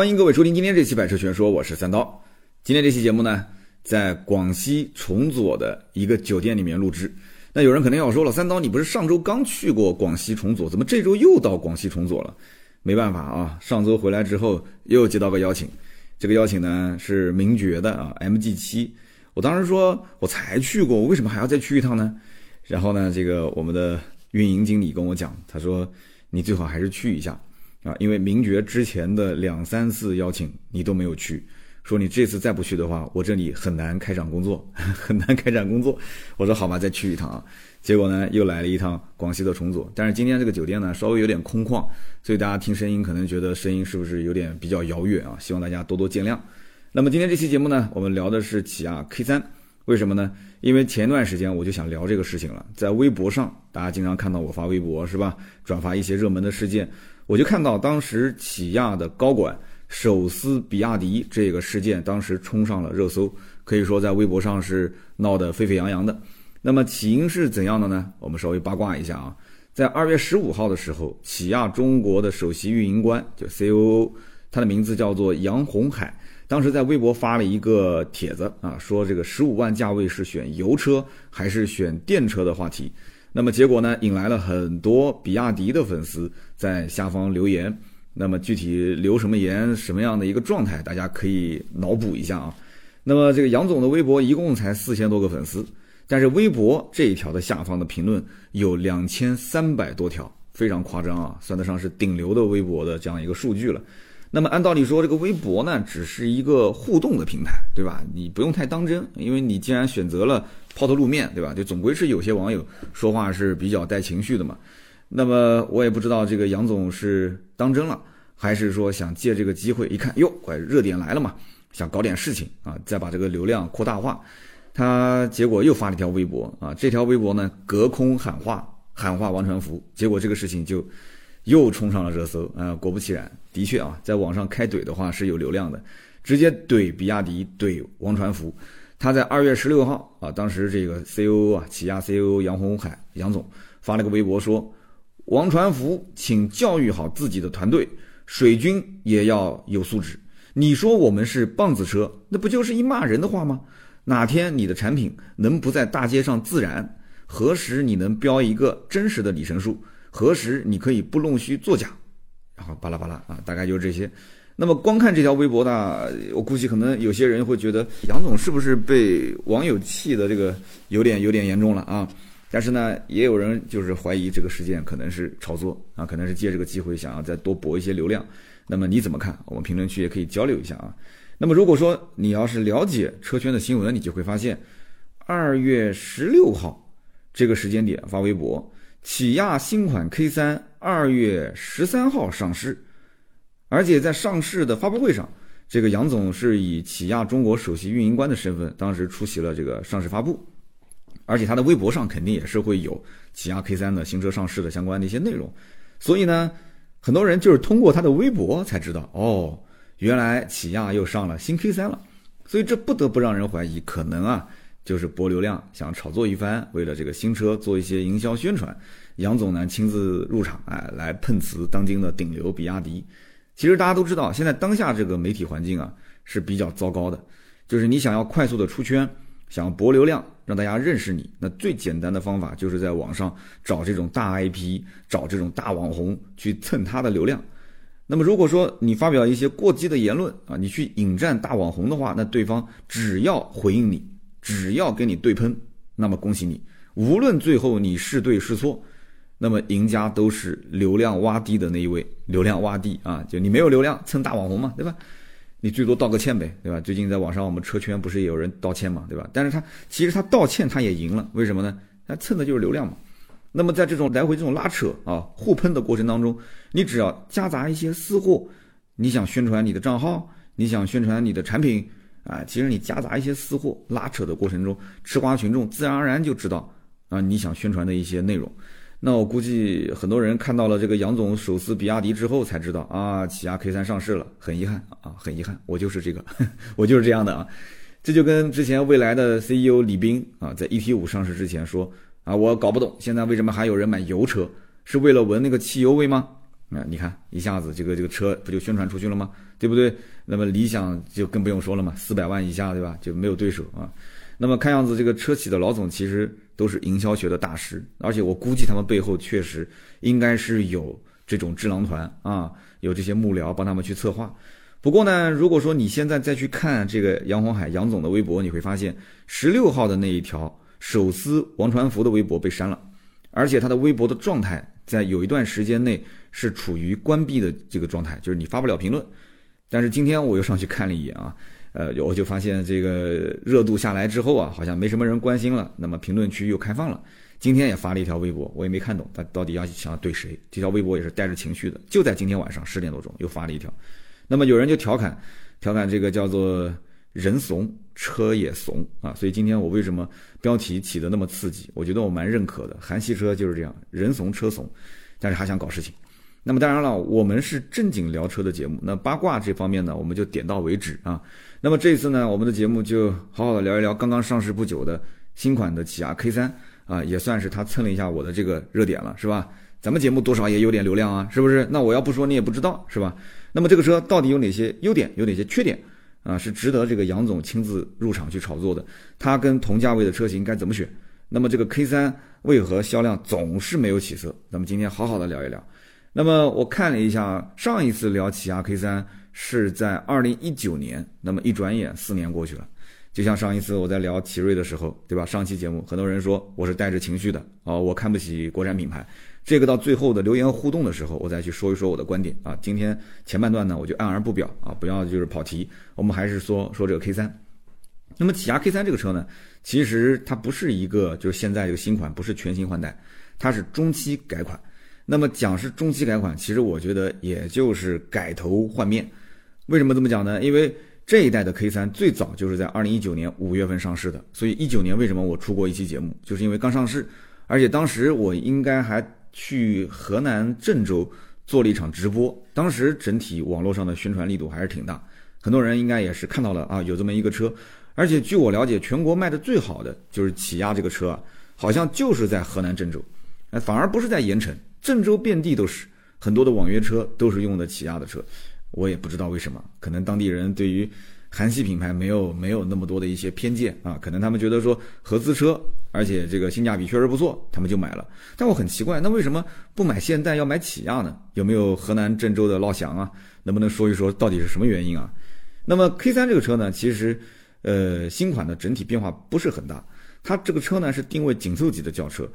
欢迎各位收听今天这期《百车全说》，我是三刀。今天这期节目呢，在广西崇左的一个酒店里面录制。那有人肯定要说了，三刀，你不是上周刚去过广西崇左，怎么这周又到广西崇左了？没办法啊，上周回来之后又接到个邀请，这个邀请呢是名爵的啊，MG 七。我当时说我才去过，我为什么还要再去一趟呢？然后呢，这个我们的运营经理跟我讲，他说你最好还是去一下啊，因为名爵之前的两三次邀请你都没有去。说你这次再不去的话，我这里很难开展工作，很难开展工作。我说好吧，再去一趟啊。结果呢，又来了一趟广西的重组。但是今天这个酒店呢，稍微有点空旷，所以大家听声音可能觉得声音是不是有点比较遥远啊？希望大家多多见谅。那么今天这期节目呢，我们聊的是起亚 K 三，为什么呢？因为前段时间我就想聊这个事情了，在微博上，大家经常看到我发微博是吧？转发一些热门的事件，我就看到当时起亚的高管。手撕比亚迪这个事件，当时冲上了热搜，可以说在微博上是闹得沸沸扬扬的。那么起因是怎样的呢？我们稍微八卦一下啊，在二月十五号的时候，起亚中国的首席运营官就 COO，他的名字叫做杨红海，当时在微博发了一个帖子啊，说这个十五万价位是选油车还是选电车的话题。那么结果呢，引来了很多比亚迪的粉丝在下方留言。那么具体留什么言，什么样的一个状态，大家可以脑补一下啊。那么这个杨总的微博一共才四千多个粉丝，但是微博这一条的下方的评论有两千三百多条，非常夸张啊，算得上是顶流的微博的这样一个数据了。那么按道理说，这个微博呢，只是一个互动的平台，对吧？你不用太当真，因为你既然选择了抛头露面对吧？就总归是有些网友说话是比较带情绪的嘛。那么我也不知道这个杨总是当真了，还是说想借这个机会一看，哟，快热点来了嘛，想搞点事情啊，再把这个流量扩大化。他结果又发了一条微博啊，这条微博呢隔空喊话，喊话王传福，结果这个事情就又冲上了热搜啊。果不其然，的确啊，在网上开怼的话是有流量的，直接怼比亚迪，怼王传福。他在二月十六号啊，当时这个 C O O 啊，起亚 C O O 杨红海杨总发了个微博说。王传福，请教育好自己的团队，水军也要有素质。你说我们是棒子车，那不就是一骂人的话吗？哪天你的产品能不在大街上自燃？何时你能标一个真实的里程数？何时你可以不弄虚作假？然后巴拉巴拉啊，大概就是这些。那么光看这条微博呢，我估计可能有些人会觉得杨总是不是被网友气的这个有点有点严重了啊？但是呢，也有人就是怀疑这个事件可能是炒作啊，可能是借这个机会想要再多博一些流量。那么你怎么看？我们评论区也可以交流一下啊。那么如果说你要是了解车圈的新闻，你就会发现，二月十六号这个时间点发微博，起亚新款 K 三二月十三号上市，而且在上市的发布会上，这个杨总是以起亚中国首席运营官的身份，当时出席了这个上市发布。而且他的微博上肯定也是会有起亚 K 三的新车上市的相关的一些内容，所以呢，很多人就是通过他的微博才知道，哦，原来起亚又上了新 K 三了，所以这不得不让人怀疑，可能啊就是博流量，想炒作一番，为了这个新车做一些营销宣传。杨总呢亲自入场，哎，来碰瓷当今的顶流比亚迪。其实大家都知道，现在当下这个媒体环境啊是比较糟糕的，就是你想要快速的出圈。想博流量，让大家认识你，那最简单的方法就是在网上找这种大 IP，找这种大网红去蹭他的流量。那么如果说你发表一些过激的言论啊，你去引战大网红的话，那对方只要回应你，只要跟你对喷，那么恭喜你，无论最后你是对是错，那么赢家都是流量洼地的那一位，流量洼地啊，就你没有流量蹭大网红嘛，对吧？你最多道个歉呗，对吧？最近在网上我们车圈不是也有人道歉嘛，对吧？但是他其实他道歉他也赢了，为什么呢？他蹭的就是流量嘛。那么在这种来回这种拉扯啊、互喷的过程当中，你只要夹杂一些私货，你想宣传你的账号，你想宣传你的产品啊，其实你夹杂一些私货拉扯的过程中，吃瓜群众自然而然就知道啊你想宣传的一些内容。那我估计很多人看到了这个杨总手撕比亚迪之后才知道啊，起亚 K 三上市了，很遗憾啊，很遗憾，我就是这个，我就是这样的啊。这就跟之前未来的 CEO 李斌啊，在 ET 五上市之前说啊，我搞不懂现在为什么还有人买油车，是为了闻那个汽油味吗？那你看一下子这个这个车不就宣传出去了吗？对不对？那么理想就更不用说了嘛，四百万以下对吧？就没有对手啊。那么看样子这个车企的老总其实都是营销学的大师，而且我估计他们背后确实应该是有这种智囊团啊，有这些幕僚帮他们去策划。不过呢，如果说你现在再去看这个杨红海杨总的微博，你会发现十六号的那一条手撕王传福的微博被删了，而且他的微博的状态在有一段时间内是处于关闭的这个状态，就是你发不了评论。但是今天我又上去看了一眼啊，呃，我就发现这个热度下来之后啊，好像没什么人关心了，那么评论区又开放了。今天也发了一条微博，我也没看懂他到底要想要怼谁。这条微博也是带着情绪的，就在今天晚上十点多钟又发了一条。那么有人就调侃，调侃这个叫做“人怂车也怂”啊，所以今天我为什么标题起的那么刺激？我觉得我蛮认可的。韩系车就是这样，人怂车怂，但是还想搞事情。那么当然了，我们是正经聊车的节目，那八卦这方面呢，我们就点到为止啊。那么这次呢，我们的节目就好好的聊一聊刚刚上市不久的新款的起亚 K 三啊，也算是他蹭了一下我的这个热点了，是吧？咱们节目多少也有点流量啊，是不是？那我要不说你也不知道，是吧？那么这个车到底有哪些优点，有哪些缺点啊？是值得这个杨总亲自入场去炒作的。它跟同价位的车型该怎么选？那么这个 K3 为何销量总是没有起色？咱们今天好好的聊一聊。那么我看了一下，上一次聊起亚 K3 是在二零一九年，那么一转眼四年过去了。就像上一次我在聊奇瑞的时候，对吧？上期节目很多人说我是带着情绪的啊，我看不起国产品牌。这个到最后的留言互动的时候，我再去说一说我的观点啊。今天前半段呢，我就按而不表啊，不要就是跑题。我们还是说说这个 K 三。那么起亚 K 三这个车呢，其实它不是一个就是现在这个新款，不是全新换代，它是中期改款。那么讲是中期改款，其实我觉得也就是改头换面。为什么这么讲呢？因为这一代的 K 三最早就是在二零一九年五月份上市的，所以一九年为什么我出过一期节目，就是因为刚上市，而且当时我应该还。去河南郑州做了一场直播，当时整体网络上的宣传力度还是挺大，很多人应该也是看到了啊，有这么一个车，而且据我了解，全国卖的最好的就是起亚这个车啊，好像就是在河南郑州，哎，反而不是在盐城，郑州遍地都是，很多的网约车都是用的起亚的车，我也不知道为什么，可能当地人对于。韩系品牌没有没有那么多的一些偏见啊，可能他们觉得说合资车，而且这个性价比确实不错，他们就买了。但我很奇怪，那为什么不买现代要买起亚呢？有没有河南郑州的老乡啊？能不能说一说到底是什么原因啊？那么 K 三这个车呢，其实呃新款的整体变化不是很大，它这个车呢是定位紧凑级的轿车。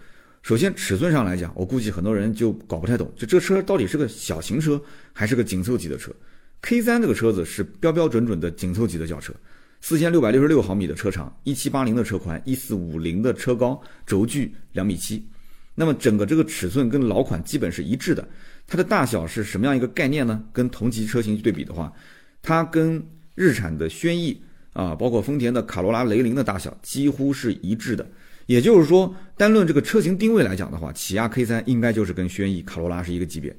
首先尺寸上来讲，我估计很多人就搞不太懂，就这车到底是个小型车还是个紧凑级的车？K 三这个车子是标标准准的紧凑级的轿车，四千六百六十六毫米的车长，一七八零的车宽，一四五零的车高，轴距两米七。那么整个这个尺寸跟老款基本是一致的。它的大小是什么样一个概念呢？跟同级车型去对比的话，它跟日产的轩逸啊，包括丰田的卡罗拉、雷凌的大小几乎是一致的。也就是说，单论这个车型定位来讲的话，起亚 K 三应该就是跟轩逸、卡罗拉是一个级别。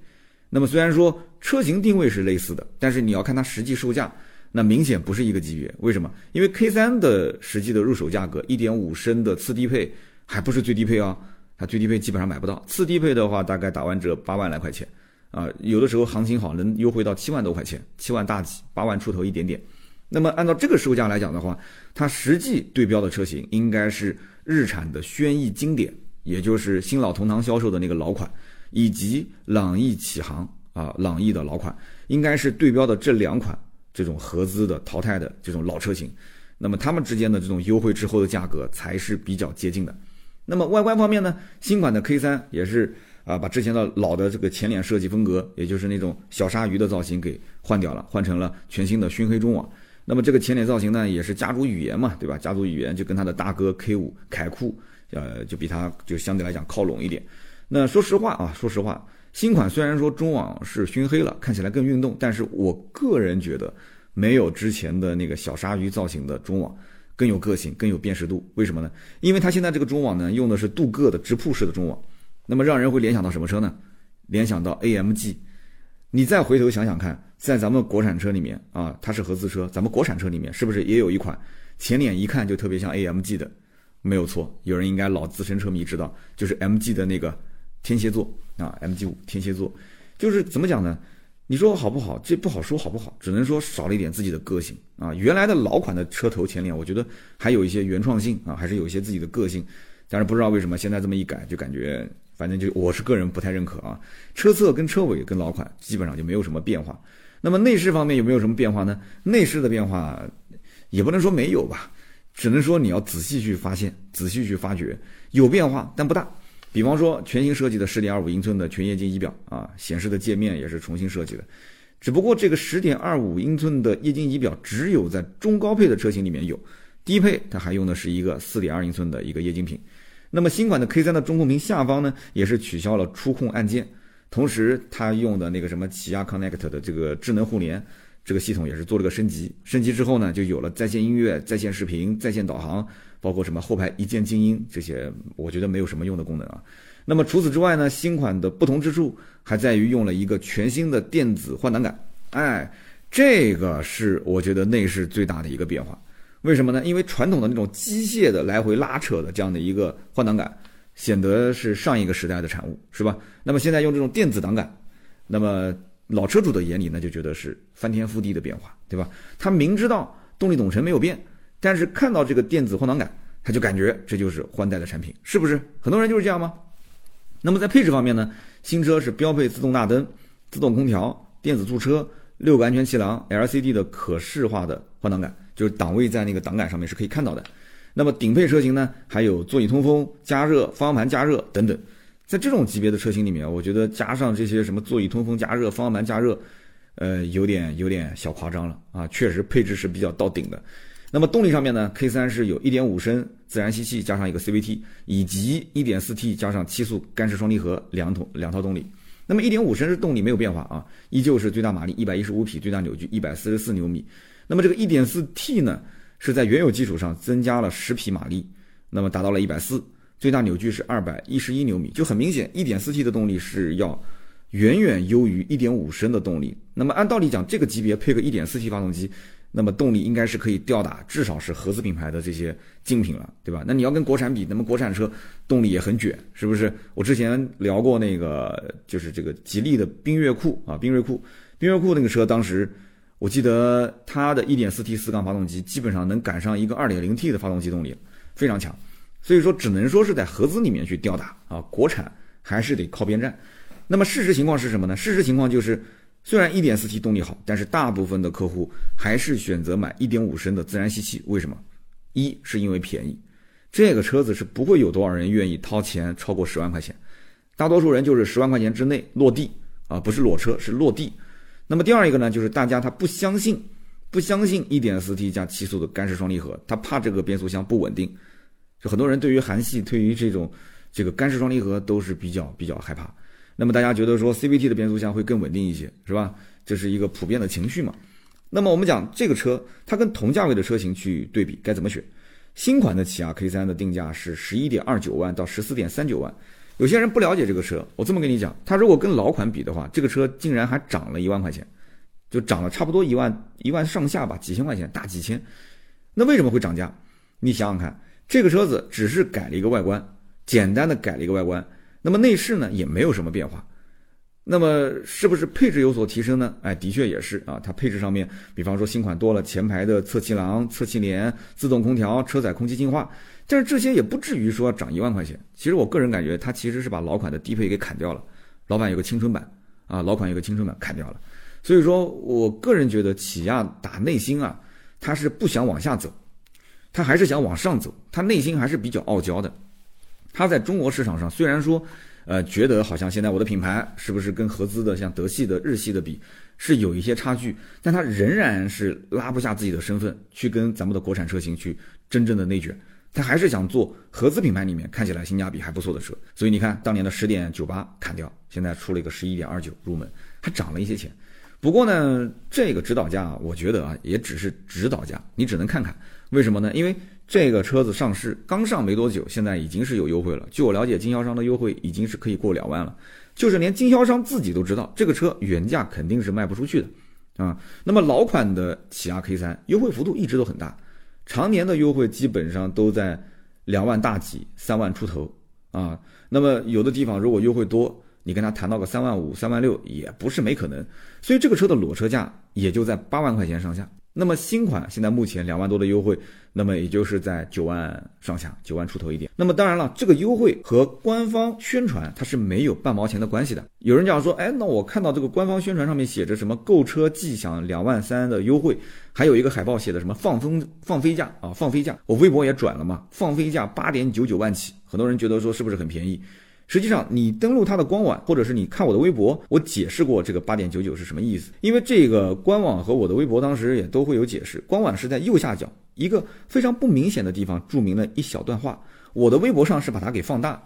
那么虽然说车型定位是类似的，但是你要看它实际售价，那明显不是一个级别。为什么？因为 K3 的实际的入手价格，一点五升的次低配还不是最低配啊，它最低配基本上买不到。次低配的话，大概打完折八万来块钱，啊，有的时候行情好能优惠到七万多块钱，七万大几，八万出头一点点。那么按照这个售价来讲的话，它实际对标的车型应该是日产的轩逸经典，也就是新老同堂销售的那个老款。以及朗逸启航啊，朗逸的老款应该是对标的这两款这种合资的淘汰的这种老车型，那么它们之间的这种优惠之后的价格才是比较接近的。那么外观方面呢，新款的 K3 也是啊，把之前的老的这个前脸设计风格，也就是那种小鲨鱼的造型给换掉了，换成了全新的熏黑中网。那么这个前脸造型呢，也是家族语言嘛，对吧？家族语言就跟它的大哥 K5 凯酷，呃，就比它就相对来讲靠拢一点。那说实话啊，说实话，新款虽然说中网是熏黑了，看起来更运动，但是我个人觉得没有之前的那个小鲨鱼造型的中网更有个性，更有辨识度。为什么呢？因为它现在这个中网呢，用的是镀铬的直瀑式的中网，那么让人会联想到什么车呢？联想到 AMG。你再回头想想看，在咱们国产车里面啊，它是合资车，咱们国产车里面是不是也有一款前脸一看就特别像 AMG 的？没有错，有人应该老资深车迷知道，就是 MG 的那个天蝎座啊，MG 五天蝎座。就是怎么讲呢？你说好不好？这不好说好不好，只能说少了一点自己的个性啊。原来的老款的车头前脸，我觉得还有一些原创性啊，还是有一些自己的个性。但是不知道为什么现在这么一改，就感觉反正就我是个人不太认可啊。车侧跟车尾跟老款基本上就没有什么变化。那么内饰方面有没有什么变化呢？内饰的变化也不能说没有吧，只能说你要仔细去发现，仔细去发掘，有变化但不大。比方说，全新设计的十点二五英寸的全液晶仪表啊，显示的界面也是重新设计的。只不过这个十点二五英寸的液晶仪表只有在中高配的车型里面有，低配它还用的是一个四点二英寸的一个液晶屏。那么新款的 K 三的中控屏下方呢，也是取消了触控按键，同时它用的那个什么起亚 Connect 的这个智能互联这个系统也是做了个升级。升级之后呢，就有了在线音乐、在线视频、在线导航。包括什么后排一键静音这些，我觉得没有什么用的功能啊。那么除此之外呢，新款的不同之处还在于用了一个全新的电子换挡杆，哎，这个是我觉得内饰最大的一个变化。为什么呢？因为传统的那种机械的来回拉扯的这样的一个换挡杆，显得是上一个时代的产物，是吧？那么现在用这种电子挡杆，那么老车主的眼里呢，就觉得是翻天覆地的变化，对吧？他明知道动力总成没有变。但是看到这个电子换挡杆，他就感觉这就是换代的产品，是不是？很多人就是这样吗？那么在配置方面呢，新车是标配自动大灯、自动空调、电子驻车、六个安全气囊、LCD 的可视化的换挡杆，就是档位在那个挡杆上面是可以看到的。那么顶配车型呢，还有座椅通风、加热、方向盘加热等等。在这种级别的车型里面，我觉得加上这些什么座椅通风、加热、方向盘加热，呃，有点有点小夸张了啊！确实配置是比较到顶的。那么动力上面呢，K3 是有1.5升自然吸气加上一个 CVT，以及 1.4T 加上七速干式双离合两桶两套动力。那么1.5升是动力没有变化啊，依旧是最大马力115匹，最大扭矩144牛米。那么这个 1.4T 呢，是在原有基础上增加了十匹马力，那么达到了140，最大扭矩是211牛米。就很明显，1.4T 的动力是要远远优于1.5升的动力。那么按道理讲，这个级别配个 1.4T 发动机。那么动力应该是可以吊打至少是合资品牌的这些精品了，对吧？那你要跟国产比，那么国产车动力也很卷，是不是？我之前聊过那个，就是这个吉利的缤越酷啊，缤越酷，缤越酷那个车，当时我记得它的 1.4T 四缸发动机基本上能赶上一个 2.0T 的发动机动力，非常强。所以说，只能说是在合资里面去吊打啊，国产还是得靠边站。那么事实情况是什么呢？事实情况就是。虽然 1.4T 动力好，但是大部分的客户还是选择买1.5升的自然吸气。为什么？一是因为便宜，这个车子是不会有多少人愿意掏钱超过十万块钱，大多数人就是十万块钱之内落地啊，不是裸车是落地。那么第二一个呢，就是大家他不相信，不相信 1.4T 加七速的干式双离合，他怕这个变速箱不稳定。就很多人对于韩系，对于这种这个干式双离合都是比较比较害怕。那么大家觉得说 CVT 的变速箱会更稳定一些，是吧？这是一个普遍的情绪嘛。那么我们讲这个车，它跟同价位的车型去对比，该怎么选？新款的起亚 K3 的定价是十一点二九万到十四点三九万。有些人不了解这个车，我这么跟你讲，它如果跟老款比的话，这个车竟然还涨了一万块钱，就涨了差不多一万一万上下吧，几千块钱，大几千。那为什么会涨价？你想想看，这个车子只是改了一个外观，简单的改了一个外观。那么内饰呢也没有什么变化，那么是不是配置有所提升呢？哎，的确也是啊。它配置上面，比方说新款多了前排的侧气囊、侧气帘、自动空调、车载空气净化，但是这些也不至于说涨一万块钱。其实我个人感觉，它其实是把老款的低配给砍掉了，老版有个青春版啊，老款有个青春版砍掉了。所以说我个人觉得，起亚打内心啊，它是不想往下走，它还是想往上走，它内心还是比较傲娇的。它在中国市场上虽然说，呃，觉得好像现在我的品牌是不是跟合资的像德系的、日系的比是有一些差距，但它仍然是拉不下自己的身份去跟咱们的国产车型去真正的内卷，它还是想做合资品牌里面看起来性价比还不错的车。所以你看，当年的十点九八砍掉，现在出了一个十一点二九入门，还涨了一些钱。不过呢，这个指导价我觉得啊，也只是指导价，你只能看看。为什么呢？因为这个车子上市刚上没多久，现在已经是有优惠了。据我了解，经销商的优惠已经是可以过两万了，就是连经销商自己都知道，这个车原价肯定是卖不出去的啊。那么老款的起亚 K3 优惠幅度一直都很大，常年的优惠基本上都在两万大几、三万出头啊。那么有的地方如果优惠多，你跟他谈到个三万五、三万六也不是没可能。所以这个车的裸车价也就在八万块钱上下。那么新款现在目前两万多的优惠，那么也就是在九万上下，九万出头一点。那么当然了，这个优惠和官方宣传它是没有半毛钱的关系的。有人讲说，哎，那我看到这个官方宣传上面写着什么购车即享两万三的优惠，还有一个海报写的什么放风放飞价啊，放飞价。我微博也转了嘛，放飞价八点九九万起，很多人觉得说是不是很便宜？实际上，你登录它的官网，或者是你看我的微博，我解释过这个八点九九是什么意思。因为这个官网和我的微博当时也都会有解释。官网是在右下角一个非常不明显的地方注明了一小段话，我的微博上是把它给放大，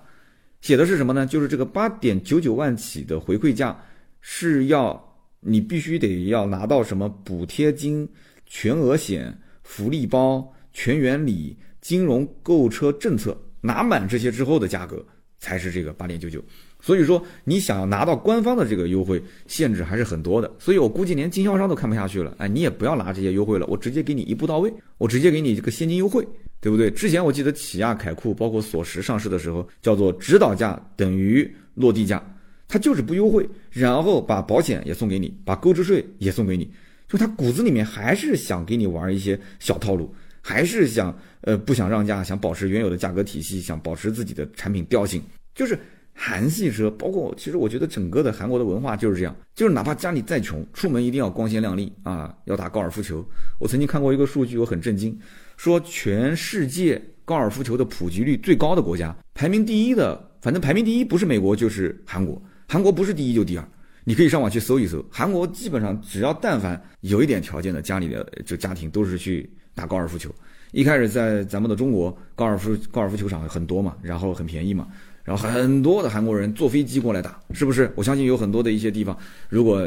写的是什么呢？就是这个八点九九万起的回馈价是要你必须得要拿到什么补贴金、全额险、福利包、全员礼、金融购车政策，拿满这些之后的价格。才是这个八点九九，所以说你想要拿到官方的这个优惠，限制还是很多的，所以我估计连经销商都看不下去了，哎，你也不要拿这些优惠了，我直接给你一步到位，我直接给你这个现金优惠，对不对？之前我记得起亚、凯酷包括索石上市的时候，叫做指导价等于落地价，它就是不优惠，然后把保险也送给你，把购置税也送给你，就他骨子里面还是想给你玩一些小套路。还是想呃不想让价，想保持原有的价格体系，想保持自己的产品调性，就是韩系车，包括其实我觉得整个的韩国的文化就是这样，就是哪怕家里再穷，出门一定要光鲜亮丽啊，要打高尔夫球。我曾经看过一个数据，我很震惊，说全世界高尔夫球的普及率最高的国家，排名第一的，反正排名第一不是美国就是韩国，韩国不是第一就第二，你可以上网去搜一搜，韩国基本上只要但凡有一点条件的家里的就家庭都是去。打高尔夫球，一开始在咱们的中国高尔夫高尔夫球场很多嘛，然后很便宜嘛，然后很多的韩国人坐飞机过来打，是不是？我相信有很多的一些地方，如果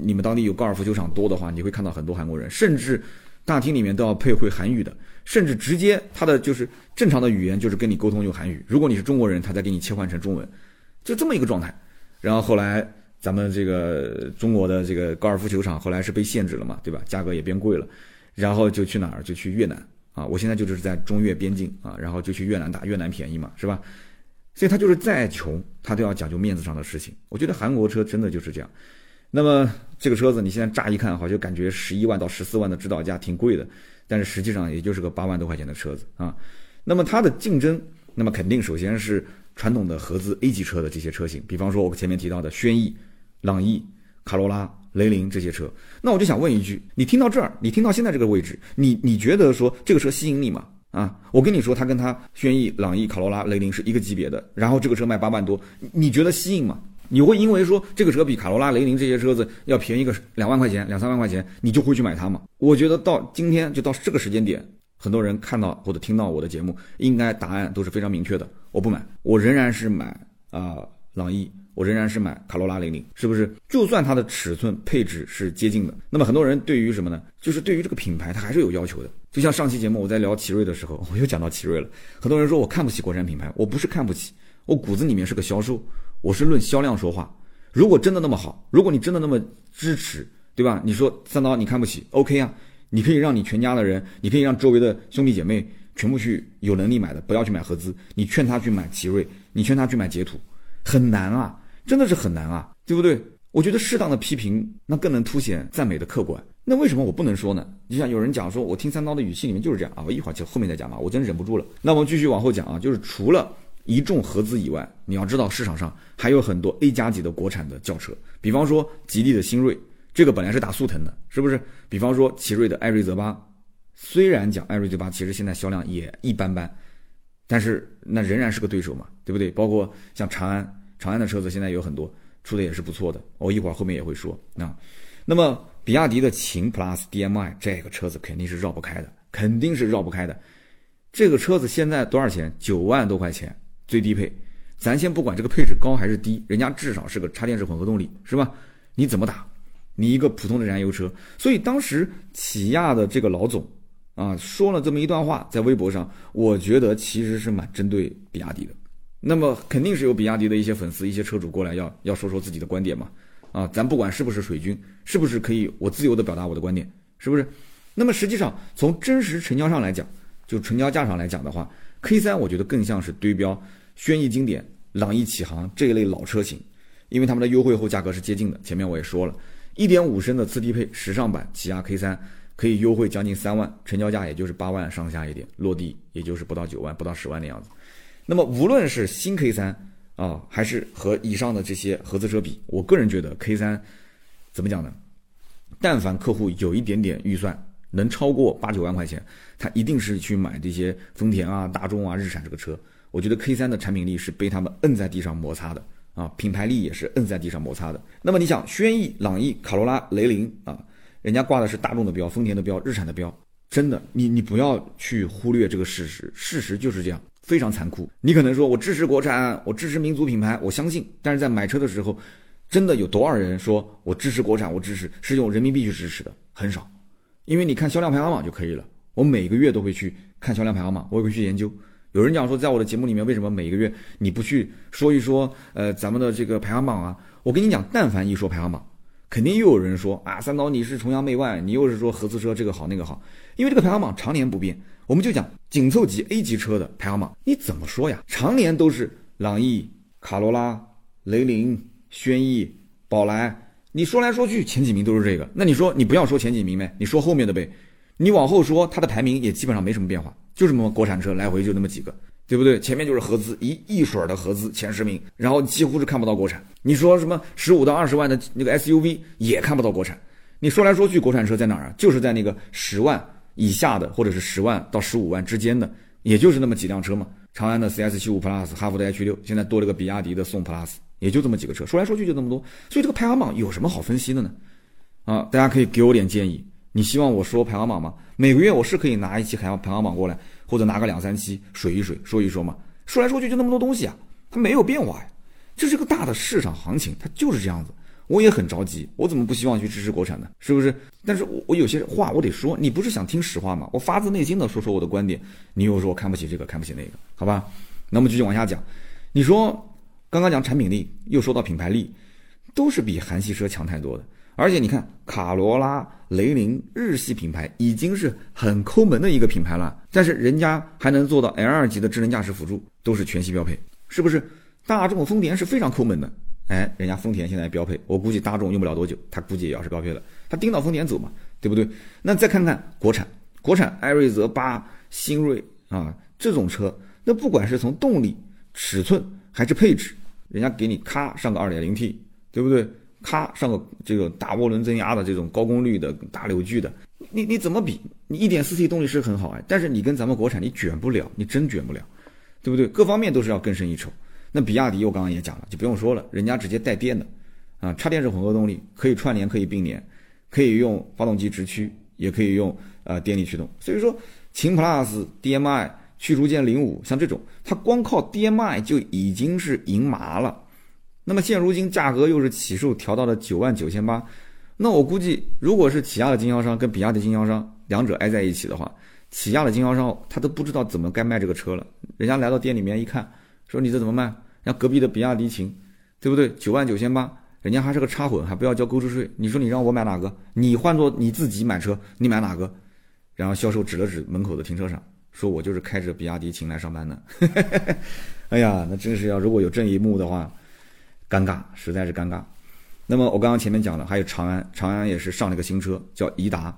你们当地有高尔夫球场多的话，你会看到很多韩国人，甚至大厅里面都要配会韩语的，甚至直接他的就是正常的语言就是跟你沟通用韩语。如果你是中国人，他再给你切换成中文，就这么一个状态。然后后来咱们这个中国的这个高尔夫球场后来是被限制了嘛，对吧？价格也变贵了。然后就去哪儿？就去越南啊！我现在就是在中越边境啊，然后就去越南打，越南便宜嘛，是吧？所以他就是再穷，他都要讲究面子上的事情。我觉得韩国车真的就是这样。那么这个车子你现在乍一看，好像感觉十一万到十四万的指导价挺贵的，但是实际上也就是个八万多块钱的车子啊。那么它的竞争，那么肯定首先是传统的合资 A 级车的这些车型，比方说我前面提到的轩逸、朗逸、卡罗拉。雷凌这些车，那我就想问一句：你听到这儿，你听到现在这个位置，你你觉得说这个车吸引你吗？啊，我跟你说，它跟它轩逸、朗逸、卡罗拉、雷凌是一个级别的，然后这个车卖八万多，你觉得吸引吗？你会因为说这个车比卡罗拉、雷凌这些车子要便宜个两万块钱、两三万块钱，你就会去买它吗？我觉得到今天就到这个时间点，很多人看到或者听到我的节目，应该答案都是非常明确的，我不买，我仍然是买啊朗逸。我仍然是买卡罗拉零零，是不是？就算它的尺寸配置是接近的，那么很多人对于什么呢？就是对于这个品牌，它还是有要求的。就像上期节目我在聊奇瑞的时候，我又讲到奇瑞了。很多人说我看不起国产品牌，我不是看不起，我骨子里面是个销售，我是论销量说话。如果真的那么好，如果你真的那么支持，对吧？你说三刀你看不起，OK 啊？你可以让你全家的人，你可以让周围的兄弟姐妹全部去有能力买的，不要去买合资，你劝他去买奇瑞，你劝他去买捷途，很难啊。真的是很难啊，对不对？我觉得适当的批评，那更能凸显赞美的客观。那为什么我不能说呢？就像有人讲说，我听三刀的语气里面就是这样啊。我一会儿就后面再讲吧，我真忍不住了。那我们继续往后讲啊，就是除了一众合资以外，你要知道市场上还有很多 A 加级的国产的轿车，比方说吉利的新锐，这个本来是打速腾的，是不是？比方说奇瑞的艾瑞泽八，虽然讲艾瑞泽八其实现在销量也一般般，但是那仍然是个对手嘛，对不对？包括像长安。长安的车子现在有很多出的也是不错的，我一会儿后面也会说啊。那么比亚迪的秦 PLUS DM-i 这个车子肯定是绕不开的，肯定是绕不开的。这个车子现在多少钱？九万多块钱最低配。咱先不管这个配置高还是低，人家至少是个插电式混合动力，是吧？你怎么打？你一个普通的燃油车。所以当时起亚的这个老总啊说了这么一段话在微博上，我觉得其实是蛮针对比亚迪的。那么肯定是有比亚迪的一些粉丝、一些车主过来要要说说自己的观点嘛？啊，咱不管是不是水军，是不是可以我自由的表达我的观点，是不是？那么实际上从真实成交上来讲，就成交价上来讲的话，K 三我觉得更像是对标轩逸经典、朗逸启航这一类老车型。因为他们的优惠后价格是接近的。前面我也说了，一点五升的次低配时尚版起亚 K 三可以优惠将近三万，成交价也就是八万上下一点，落地也就是不到九万，不到十万的样子。那么无论是新 K 三啊，还是和以上的这些合资车比，我个人觉得 K 三怎么讲呢？但凡客户有一点点预算，能超过八九万块钱，他一定是去买这些丰田啊、大众啊、日产这个车。我觉得 K 三的产品力是被他们摁在地上摩擦的啊，品牌力也是摁在地上摩擦的。那么你想，轩逸、朗逸、卡罗拉、雷凌啊，人家挂的是大众的标、丰田的标、日产的标，真的，你你不要去忽略这个事实，事实就是这样，非常残酷。你可能说我支持国产，我支持民族品牌，我相信，但是在买车的时候。真的有多少人说我支持国产？我支持是用人民币去支持的，很少。因为你看销量排行榜就可以了。我每个月都会去看销量排行榜，我也会去研究。有人讲说，在我的节目里面，为什么每个月你不去说一说？呃，咱们的这个排行榜啊，我跟你讲，但凡一说排行榜，肯定又有人说啊，三刀你是崇洋媚外，你又是说合资车这个好那个好。因为这个排行榜常年不变，我们就讲紧凑级 A 级车的排行榜，你怎么说呀？常年都是朗逸、卡罗拉、雷凌。轩逸、宝来，你说来说去前几名都是这个，那你说你不要说前几名呗，你说后面的呗，你往后说它的排名也基本上没什么变化，就这么国产车来回就那么几个，对不对？前面就是合资一一水儿的合资前十名，然后几乎是看不到国产。你说什么十五到二十万的那个 SUV 也看不到国产。你说来说去，国产车在哪儿啊？就是在那个十万以下的，或者是十万到十五万之间的，也就是那么几辆车嘛。长安的 CS 七五 Plus，哈弗的 H 六，现在多了个比亚迪的宋 Plus。也就这么几个车，说来说去就那么多，所以这个排行榜有什么好分析的呢？啊，大家可以给我点建议。你希望我说排行榜吗？每个月我是可以拿一期排行排行榜过来，或者拿个两三期水一水，说一说嘛。说来说去就那么多东西啊，它没有变化呀。这是个大的市场行情，它就是这样子。我也很着急，我怎么不希望去支持国产呢？是不是？但是我我有些话我得说，你不是想听实话吗？我发自内心的说说我的观点，你又说我看不起这个看不起那个，好吧？那么继续往下讲，你说。刚刚讲产品力，又说到品牌力，都是比韩系车强太多的。而且你看，卡罗拉、雷凌日系品牌已经是很抠门的一个品牌了，但是人家还能做到 L 二级的智能驾驶辅助都是全系标配，是不是？大众、丰田是非常抠门的，哎，人家丰田现在标配，我估计大众用不了多久，它估计也要是标配了，它盯到丰田走嘛，对不对？那再看看国产，国产艾瑞泽八、新锐啊这种车，那不管是从动力、尺寸。还是配置，人家给你咔上个二点零 T，对不对？咔上个这个大涡轮增压的这种高功率的大扭矩的，你你怎么比？你一点四 T 动力是很好哎，但是你跟咱们国产你卷不了，你真卷不了，对不对？各方面都是要更胜一筹。那比亚迪我刚刚也讲了，就不用说了，人家直接带电的，啊，插电式混合动力，可以串联，可以并联，可以用发动机直驱，也可以用呃电力驱动。所以说，秦 PLUS DM-i。驱逐舰零五，像这种，它光靠 DMI 就已经是赢麻了。那么现如今价格又是起售调到了九万九千八，那我估计，如果是起亚的经销商跟比亚迪经销商两者挨在一起的话，起亚的经销商他都不知道怎么该卖这个车了。人家来到店里面一看，说你这怎么卖？像隔壁的比亚迪秦，对不对？九万九千八，人家还是个插混，还不要交购置税。你说你让我买哪个？你换做你自己买车，你买哪个？然后销售指了指门口的停车场。说我就是开着比亚迪秦来上班的，哎呀，那真是要如果有这一幕的话，尴尬，实在是尴尬。那么我刚刚前面讲了，还有长安，长安也是上了个新车，叫颐达，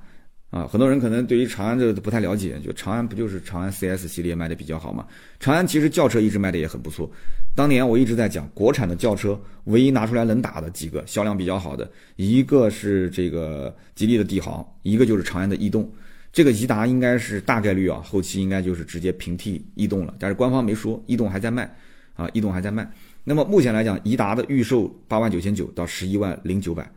啊，很多人可能对于长安这个不太了解，就长安不就是长安 CS 系列卖的比较好嘛？长安其实轿车一直卖的也很不错。当年我一直在讲，国产的轿车唯一拿出来能打的几个销量比较好的，一个是这个吉利的帝豪，一个就是长安的逸动。这个颐达应该是大概率啊，后期应该就是直接平替逸动了，但是官方没说，逸动还在卖，啊，逸动还在卖。那么目前来讲，颐达的预售八万九千九到十一万零九百，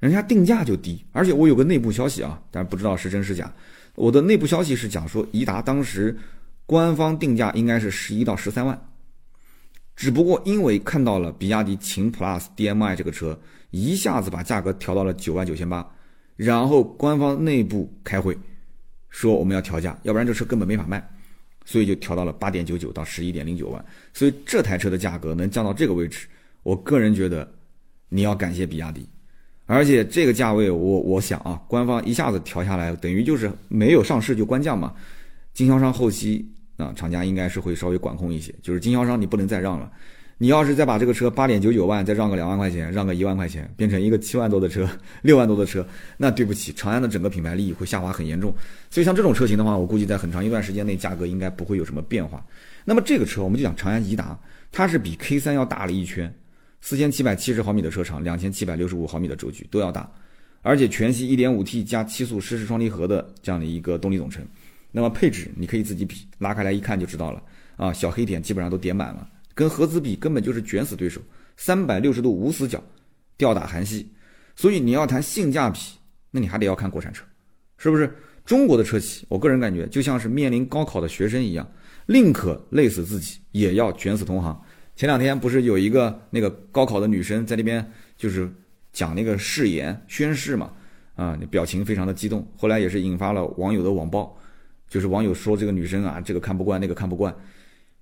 人家定价就低，而且我有个内部消息啊，但不知道是真是假。我的内部消息是讲说，颐达当时官方定价应该是十一到十三万，只不过因为看到了比亚迪秦 PLUS DM-i 这个车，一下子把价格调到了九万九千八。然后官方内部开会，说我们要调价，要不然这车根本没法卖，所以就调到了八点九九到十一点零九万。所以这台车的价格能降到这个位置，我个人觉得你要感谢比亚迪。而且这个价位，我我想啊，官方一下子调下来，等于就是没有上市就官降嘛。经销商后期啊，厂家应该是会稍微管控一些，就是经销商你不能再让了。你要是再把这个车八点九九万再让个两万块钱，让个一万块钱，变成一个七万多的车、六万多的车，那对不起，长安的整个品牌利益会下滑很严重。所以像这种车型的话，我估计在很长一段时间内价格应该不会有什么变化。那么这个车我们就讲长安颐达，它是比 K 三要大了一圈，四千七百七十毫米的车长，两千七百六十五毫米的轴距都要大，而且全系一点五 T 加七速湿式双离合的这样的一个动力总成。那么配置你可以自己比，拉开来一看就知道了啊，小黑点基本上都点满了。跟合资比根本就是卷死对手，三百六十度无死角，吊打韩系，所以你要谈性价比，那你还得要看国产车，是不是？中国的车企，我个人感觉就像是面临高考的学生一样，宁可累死自己，也要卷死同行。前两天不是有一个那个高考的女生在那边就是讲那个誓言宣誓嘛，啊，表情非常的激动，后来也是引发了网友的网暴，就是网友说这个女生啊，这个看不惯，那个看不惯。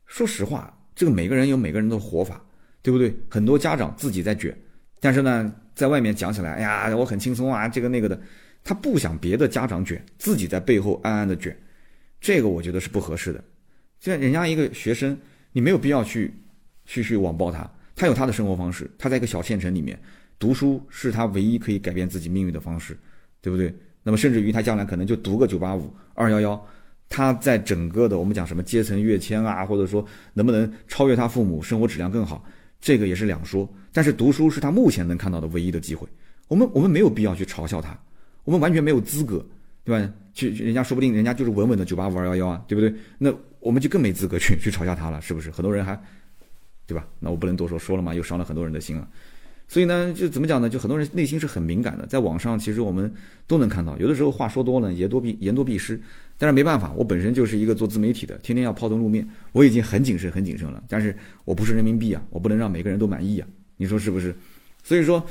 说实话。这个每个人有每个人的活法，对不对？很多家长自己在卷，但是呢，在外面讲起来，哎呀，我很轻松啊，这个那个的，他不想别的家长卷，自己在背后暗暗的卷，这个我觉得是不合适的。像人家一个学生，你没有必要去去去网暴他，他有他的生活方式，他在一个小县城里面读书是他唯一可以改变自己命运的方式，对不对？那么甚至于他将来可能就读个九八五、二幺幺。他在整个的我们讲什么阶层跃迁啊，或者说能不能超越他父母，生活质量更好，这个也是两说。但是读书是他目前能看到的唯一的机会。我们我们没有必要去嘲笑他，我们完全没有资格，对吧？去人家说不定人家就是稳稳的九八五二幺幺啊，对不对？那我们就更没资格去去嘲笑他了，是不是？很多人还，对吧？那我不能多说，说了嘛，又伤了很多人的心了。所以呢，就怎么讲呢？就很多人内心是很敏感的，在网上其实我们都能看到，有的时候话说多了，言多必言多必失。但是没办法，我本身就是一个做自媒体的，天天要抛头露面，我已经很谨慎、很谨慎了。但是我不是人民币啊，我不能让每个人都满意啊，你说是不是？所以说，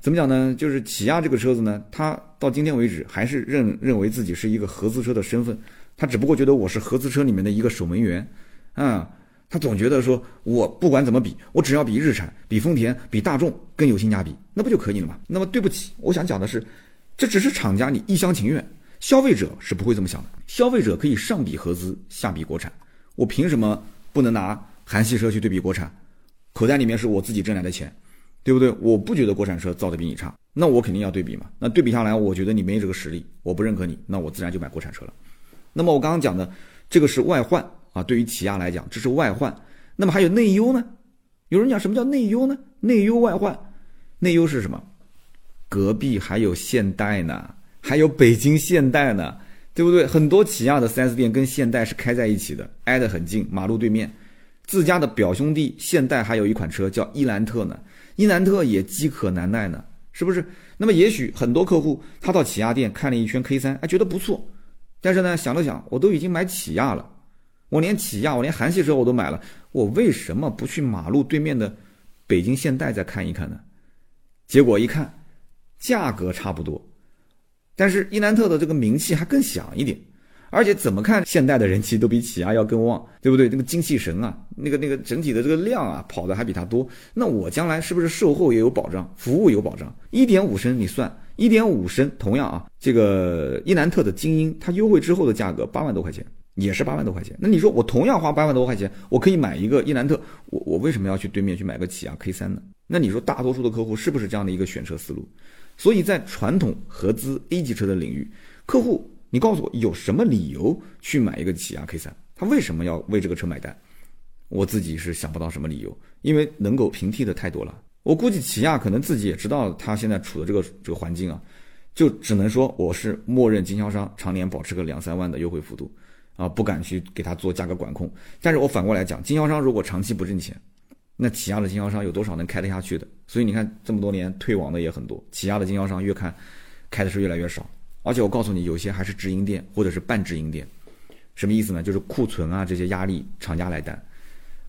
怎么讲呢？就是起亚这个车子呢，它到今天为止还是认认为自己是一个合资车的身份，他只不过觉得我是合资车里面的一个守门员，啊，他总觉得说我不管怎么比，我只要比日产、比丰田、比大众更有性价比，那不就可以了吗？那么对不起，我想讲的是，这只是厂家你一厢情愿。消费者是不会这么想的，消费者可以上比合资，下比国产。我凭什么不能拿韩系车去对比国产？口袋里面是我自己挣来的钱，对不对？我不觉得国产车造的比你差，那我肯定要对比嘛。那对比下来，我觉得你没这个实力，我不认可你，那我自然就买国产车了。那么我刚刚讲的这个是外患啊，对于起亚来讲，这是外患。那么还有内忧呢？有人讲什么叫内忧呢？内忧外患，内忧是什么？隔壁还有现代呢。还有北京现代呢，对不对？很多起亚的 4S 店跟现代是开在一起的，挨得很近，马路对面。自家的表兄弟现代还有一款车叫伊兰特呢，伊兰特也饥渴难耐呢，是不是？那么也许很多客户他到起亚店看了一圈 K3，哎，觉得不错，但是呢想了想，我都已经买起亚了，我连起亚，我连韩系车我都买了，我为什么不去马路对面的北京现代再看一看呢？结果一看，价格差不多。但是伊兰特的这个名气还更响一点，而且怎么看现代的人气都比起亚要更旺，对不对？那个精气神啊，那个那个整体的这个量啊，跑的还比它多。那我将来是不是售后也有保障，服务有保障？一点五升你算，一点五升同样啊，这个伊兰特的精英它优惠之后的价格八万多块钱，也是八万多块钱。那你说我同样花八万多块钱，我可以买一个伊兰特，我我为什么要去对面去买个起亚 K 三呢？那你说大多数的客户是不是这样的一个选车思路？所以在传统合资 A 级车的领域，客户，你告诉我有什么理由去买一个起亚 K 三？他为什么要为这个车买单？我自己是想不到什么理由，因为能够平替的太多了。我估计起亚可能自己也知道他现在处的这个这个环境啊，就只能说我是默认经销商常年保持个两三万的优惠幅度，啊，不敢去给他做价格管控。但是我反过来讲，经销商如果长期不挣钱，那起亚的经销商有多少能开得下去的？所以你看，这么多年退网的也很多，起亚的经销商越看开的是越来越少。而且我告诉你，有些还是直营店或者是半直营店，什么意思呢？就是库存啊这些压力厂家来担。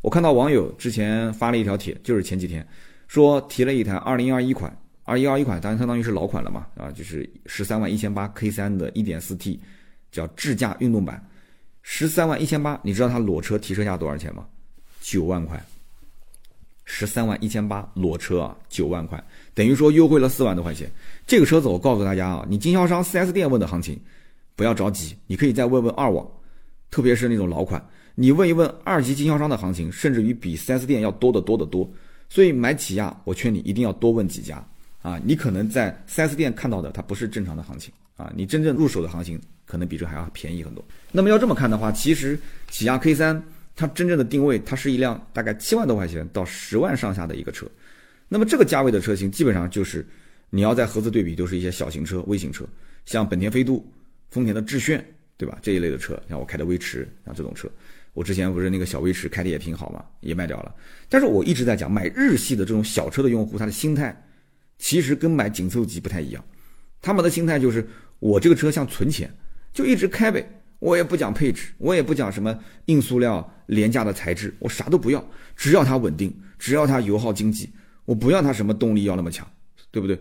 我看到网友之前发了一条帖，就是前几天说提了一台二零二一款，二一二一款当然相当于是老款了嘛，啊，就是十三万一千八 K 三的一点四 T，叫智驾运动版，十三万一千八，你知道它裸车提车价多少钱吗？九万块。十三万一千八裸车啊，九万块，等于说优惠了四万多块钱。这个车子我告诉大家啊，你经销商 4S 店问的行情，不要着急，你可以再问问二网，特别是那种老款，你问一问二级经销商的行情，甚至于比 4S 店要多得多得多。所以买起亚，我劝你一定要多问几家啊！你可能在 4S 店看到的，它不是正常的行情啊，你真正入手的行情可能比这还要便宜很多。那么要这么看的话，其实起亚 K 三它真正的定位，它是一辆大概七万多块钱到十万上下的一个车。那么这个价位的车型，基本上就是你要在合资对比，都是一些小型车、微型车，像本田飞度、丰田的致炫，对吧？这一类的车，像我开的威驰，像这种车。我之前不是那个小威驰开的也挺好嘛，也卖掉了。但是我一直在讲，买日系的这种小车的用户，他的心态其实跟买紧凑级不太一样。他们的心态就是，我这个车像存钱，就一直开呗。我也不讲配置，我也不讲什么硬塑料、廉价的材质，我啥都不要，只要它稳定，只要它油耗经济，我不要它什么动力要那么强，对不对？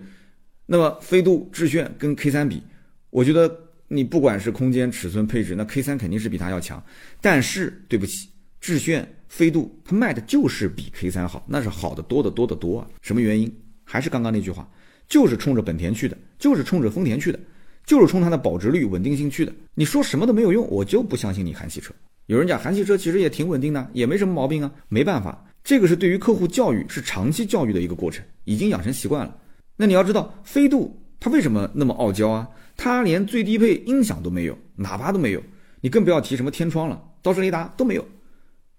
那么飞度、致炫跟 K 三比，我觉得。你不管是空间、尺寸、配置，那 K 三肯定是比它要强。但是对不起，致炫、飞度它卖的就是比 K 三好，那是好的多的多的多啊！什么原因？还是刚刚那句话，就是冲着本田去的，就是冲着丰田去的，就是冲它的保值率、稳定性去的。你说什么都没有用，我就不相信你韩系车。有人讲韩系车其实也挺稳定的，也没什么毛病啊。没办法，这个是对于客户教育是长期教育的一个过程，已经养成习惯了。那你要知道，飞度它为什么那么傲娇啊？它连最低配音响都没有，喇叭都没有，你更不要提什么天窗了，倒车雷达都没有。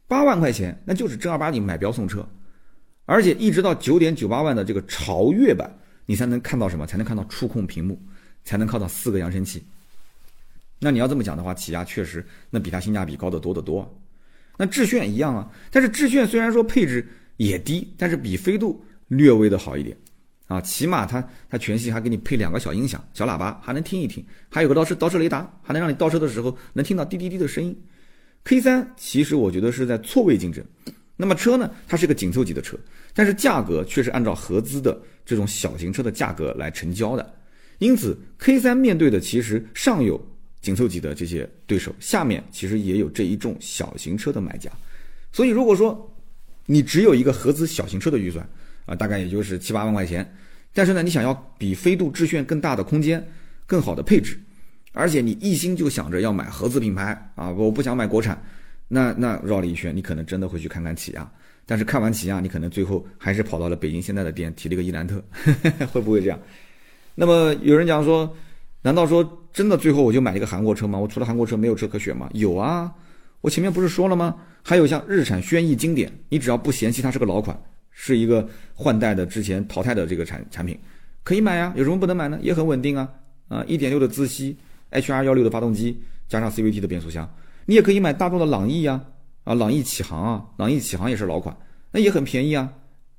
八万块钱，那就是正儿八经买标送车，而且一直到九点九八万的这个潮越版，你才能看到什么？才能看到触控屏幕，才能靠到四个扬声器。那你要这么讲的话，起亚确实那比它性价比高得多得多。那致炫一样啊，但是致炫虽然说配置也低，但是比飞度略微的好一点。啊，起码它它全系还给你配两个小音响、小喇叭，还能听一听，还有个倒车倒车雷达，还能让你倒车的时候能听到滴滴滴的声音。K 三其实我觉得是在错位竞争，那么车呢，它是个紧凑级的车，但是价格却是按照合资的这种小型车的价格来成交的，因此 K 三面对的其实上有紧凑级的这些对手，下面其实也有这一众小型车的买家，所以如果说你只有一个合资小型车的预算。啊，大概也就是七八万块钱，但是呢，你想要比飞度致炫更大的空间、更好的配置，而且你一心就想着要买合资品牌啊，我不想买国产，那那绕了一圈，你可能真的会去看看起亚，但是看完起亚，你可能最后还是跑到了北京现代的店提了一个伊兰特，会不会这样？那么有人讲说，难道说真的最后我就买一个韩国车吗？我除了韩国车没有车可选吗？有啊，我前面不是说了吗？还有像日产轩逸经典，你只要不嫌弃它是个老款。是一个换代的，之前淘汰的这个产产品，可以买呀，有什么不能买呢？也很稳定啊，啊，一点六的自吸，HR 幺六的发动机，加上 CVT 的变速箱，你也可以买大众的朗逸呀，啊，朗逸启航啊，朗逸启航也是老款，那也很便宜啊，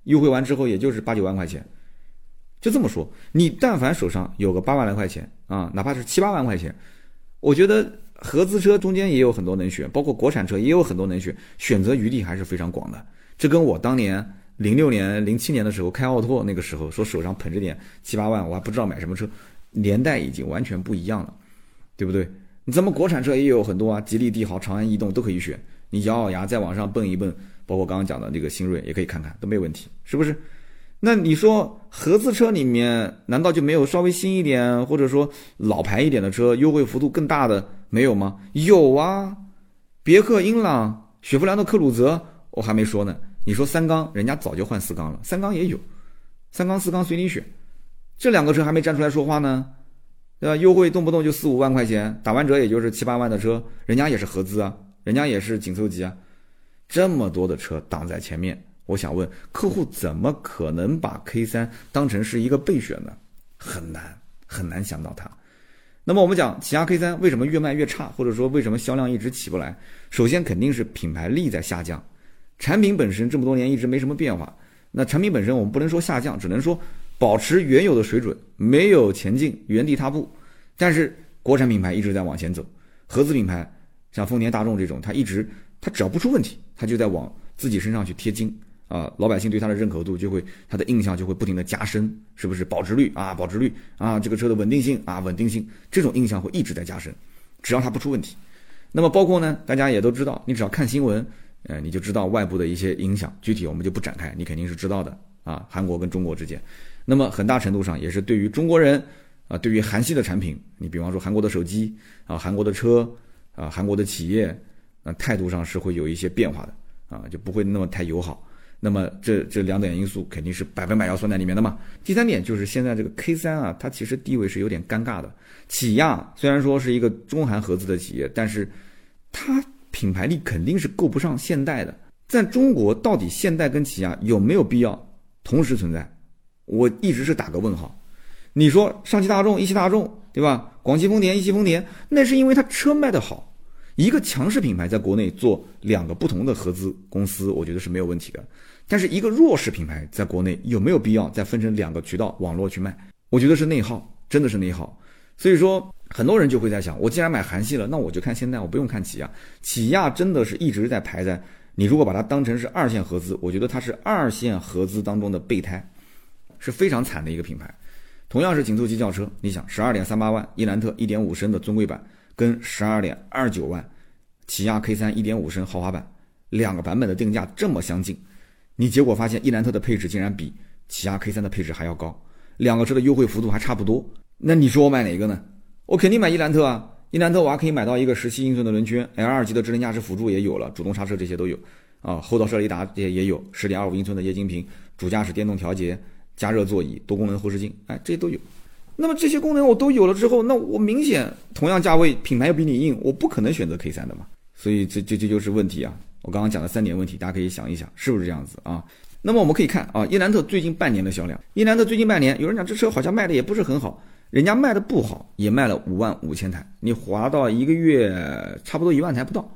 优惠完之后也就是八九万块钱，就这么说，你但凡手上有个八万来块钱啊，哪怕是七八万块钱，我觉得合资车中间也有很多能选，包括国产车也有很多能选，选择余地还是非常广的，这跟我当年。零六年、零七年的时候开奥拓，那个时候说手上捧着点七八万，我还不知道买什么车，年代已经完全不一样了，对不对？你咱们国产车也有很多啊，吉利帝豪、长安逸动都可以选，你咬咬牙再往上蹦一蹦，包括刚刚讲的那个新锐也可以看看，都没有问题，是不是？那你说合资车里面难道就没有稍微新一点或者说老牌一点的车，优惠幅度更大的没有吗？有啊，别克英朗、雪佛兰的克鲁泽，我还没说呢。你说三缸，人家早就换四缸了，三缸也有，三缸四缸随你选，这两个车还没站出来说话呢，对吧？优惠动不动就四五万块钱，打完折也就是七八万的车，人家也是合资啊，人家也是紧凑级啊，这么多的车挡在前面，我想问客户怎么可能把 K 三当成是一个备选呢？很难很难想到它。那么我们讲起亚 K 三为什么越卖越差，或者说为什么销量一直起不来？首先肯定是品牌力在下降。产品本身这么多年一直没什么变化，那产品本身我们不能说下降，只能说保持原有的水准，没有前进，原地踏步。但是国产品牌一直在往前走，合资品牌像丰田、大众这种，它一直它只要不出问题，它就在往自己身上去贴金啊，老百姓对它的认可度就会，它的印象就会不停的加深，是不是？保值率啊，保值率啊，这个车的稳定性啊，稳定性，这种印象会一直在加深，只要它不出问题。那么包括呢，大家也都知道，你只要看新闻。呃，你就知道外部的一些影响，具体我们就不展开，你肯定是知道的啊。韩国跟中国之间，那么很大程度上也是对于中国人啊，对于韩系的产品，你比方说韩国的手机啊、韩国的车啊、韩国的企业，啊，态度上是会有一些变化的啊，就不会那么太友好。那么这这两点因素肯定是百分百要算在里面的嘛。第三点就是现在这个 K 三啊，它其实地位是有点尴尬的。起亚虽然说是一个中韩合资的企业，但是它品牌力肯定是够不上现代的。在中国，到底现代跟起亚有没有必要同时存在？我一直是打个问号。你说上汽大众、一汽大众，对吧？广汽丰田、一汽丰田，那是因为它车卖得好。一个强势品牌在国内做两个不同的合资公司，我觉得是没有问题的。但是一个弱势品牌在国内有没有必要再分成两个渠道网络去卖？我觉得是内耗，真的是内耗。所以说，很多人就会在想，我既然买韩系了，那我就看现代，我不用看起亚。起亚真的是一直在排在你如果把它当成是二线合资，我觉得它是二线合资当中的备胎，是非常惨的一个品牌。同样是紧凑级轿车，你想十二点三八万伊兰特一点五升的尊贵版。跟十二点二九万起亚 K 三一点五升豪华版两个版本的定价这么相近，你结果发现伊兰特的配置竟然比起亚 K 三的配置还要高，两个车的优惠幅度还差不多，那你说我买哪个呢？我肯定买伊兰特啊！伊兰特我还可以买到一个十七英寸的轮圈，L 二级的智能驾驶辅助也有了，主动刹车这些都有啊，后倒车雷达也也有，十点二五英寸的液晶屏，主驾驶电动调节，加热座椅，多功能后视镜，哎，这些都有。那么这些功能我都有了之后，那我明显同样价位，品牌又比你硬，我不可能选择 K 三的嘛。所以这这这就是问题啊！我刚刚讲的三点问题，大家可以想一想，是不是这样子啊？那么我们可以看啊，伊兰特最近半年的销量，伊兰特最近半年，有人讲这车好像卖的也不是很好，人家卖的不好，也卖了五万五千台，你划到一个月差不多一万台不到，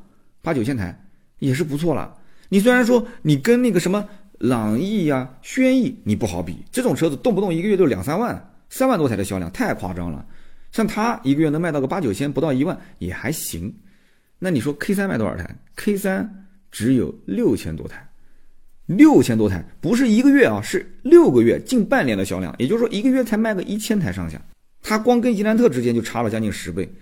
八九千台也是不错了。你虽然说你跟那个什么朗逸呀、轩逸你不好比，这种车子动不动一个月就两三万。三万多台的销量太夸张了，像它一个月能卖到个八九千，不到一万也还行。那你说 K 三卖多少台？K 三只有六千多台，六千多台不是一个月啊，是六个月近半年的销量，也就是说一个月才卖个一千台上下。它光跟伊兰特之间就差了将近十倍。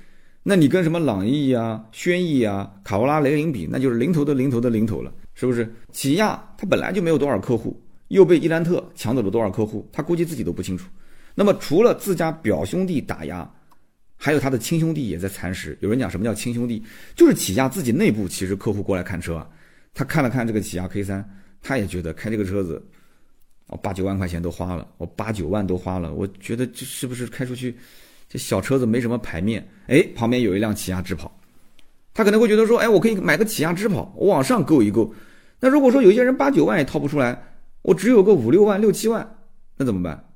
那你跟什么朗逸啊、轩逸啊、卡罗拉、雷凌比，那就是零头的零头的零头了，是不是？起亚它本来就没有多少客户，又被伊兰特抢走了多少客户，他估计自己都不清楚。那么除了自家表兄弟打压，还有他的亲兄弟也在蚕食。有人讲什么叫亲兄弟，就是起亚自己内部其实客户过来看车啊，他看了看这个起亚 K 三，他也觉得开这个车子，哦八九万块钱都花了，我八九万都花了，我觉得这是不是开出去，这小车子没什么牌面？哎，旁边有一辆起亚智跑，他可能会觉得说，哎，我可以买个起亚智跑，我往上够一够。那如果说有些人八九万也掏不出来，我只有个五六万、六七万，那怎么办？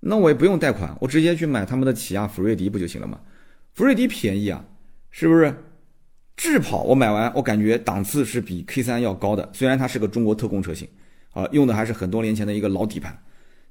那我也不用贷款，我直接去买他们的起亚福瑞迪不就行了吗？福瑞迪便宜啊，是不是？智跑我买完，我感觉档次是比 K 三要高的，虽然它是个中国特供车型，啊，用的还是很多年前的一个老底盘，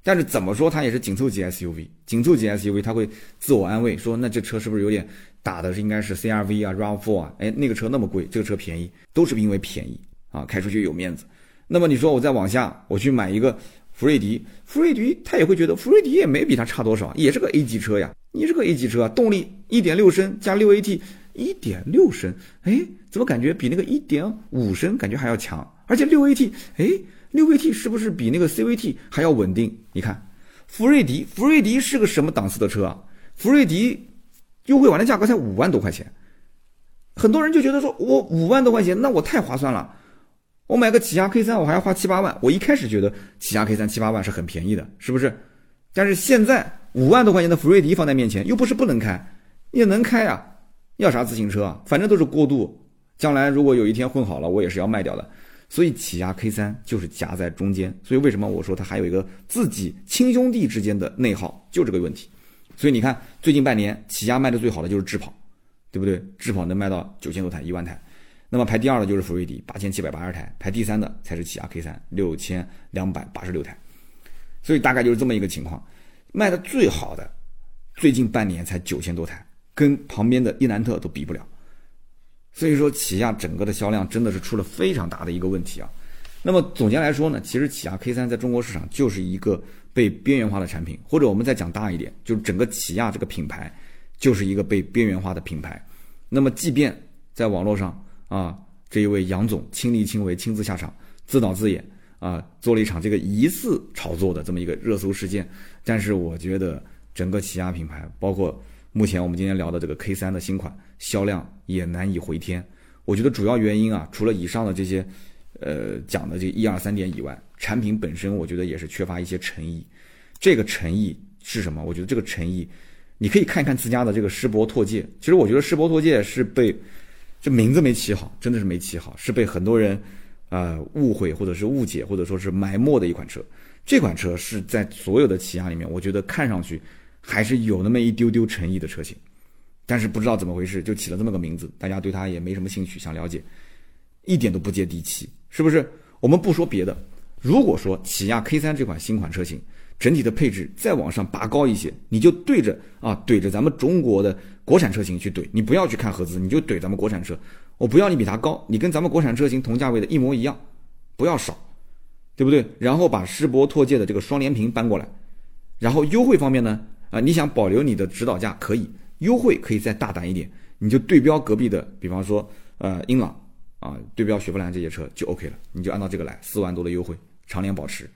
但是怎么说它也是紧凑级 SUV，紧凑级 SUV 它会自我安慰说，那这车是不是有点打的是应该是 CRV 啊，RAV4 啊？哎，那个车那么贵，这个车便宜，都是因为便宜啊，开出去有面子。那么你说我再往下，我去买一个。福瑞迪，福瑞迪他也会觉得福瑞迪也没比它差多少，也是个 A 级车呀。你是个 A 级车，动力一点六升加六 AT，一点六升，哎，怎么感觉比那个一点五升感觉还要强？而且六 AT，哎，六 AT 是不是比那个 CVT 还要稳定？你看，福瑞迪，福瑞迪是个什么档次的车啊？福瑞迪优惠完的价格才五万多块钱，很多人就觉得说我五万多块钱，那我太划算了。我买个起亚 K 三，我还要花七八万。我一开始觉得起亚 K 三七八万是很便宜的，是不是？但是现在五万多块钱的福瑞迪放在面前，又不是不能开，也能开呀。要啥自行车啊？反正都是过渡。将来如果有一天混好了，我也是要卖掉的。所以起亚 K 三就是夹在中间。所以为什么我说它还有一个自己亲兄弟之间的内耗，就这个问题。所以你看，最近半年起亚卖的最好的就是智跑，对不对？智跑能卖到九千多台，一万台。那么排第二的就是福瑞迪，八千七百八十台；排第三的才是起亚 K 三，六千两百八十六台。所以大概就是这么一个情况。卖的最好的，最近半年才九千多台，跟旁边的伊兰特都比不了。所以说，起亚整个的销量真的是出了非常大的一个问题啊。那么总结来说呢，其实起亚 K 三在中国市场就是一个被边缘化的产品，或者我们再讲大一点，就是整个起亚这个品牌就是一个被边缘化的品牌。那么即便在网络上，啊，这一位杨总亲力亲为、亲自下场、自导自演啊，做了一场这个疑似炒作的这么一个热搜事件。但是我觉得整个起亚品牌，包括目前我们今天聊的这个 K 三的新款销量也难以回天。我觉得主要原因啊，除了以上的这些，呃，讲的这一二三点以外，产品本身我觉得也是缺乏一些诚意。这个诚意是什么？我觉得这个诚意，你可以看一看自家的这个世博拓界。其实我觉得世博拓界是被这名字没起好，真的是没起好，是被很多人呃误会或者是误解或者说是埋没的一款车。这款车是在所有的起亚里面，我觉得看上去还是有那么一丢丢诚意的车型。但是不知道怎么回事，就起了这么个名字，大家对它也没什么兴趣，想了解，一点都不接地气，是不是？我们不说别的，如果说起亚 K 三这款新款车型整体的配置再往上拔高一些，你就对着啊怼着咱们中国的国产车型去怼，你不要去看合资，你就怼咱们国产车，我不要你比它高，你跟咱们国产车型同价位的一模一样，不要少，对不对？然后把世博拓界的这个双联屏搬过来，然后优惠方面呢，啊，你想保留你的指导价可以。优惠可以再大胆一点，你就对标隔壁的，比方说，呃，英朗啊，对标雪佛兰这些车就 OK 了，你就按照这个来，四万多的优惠，常年保持，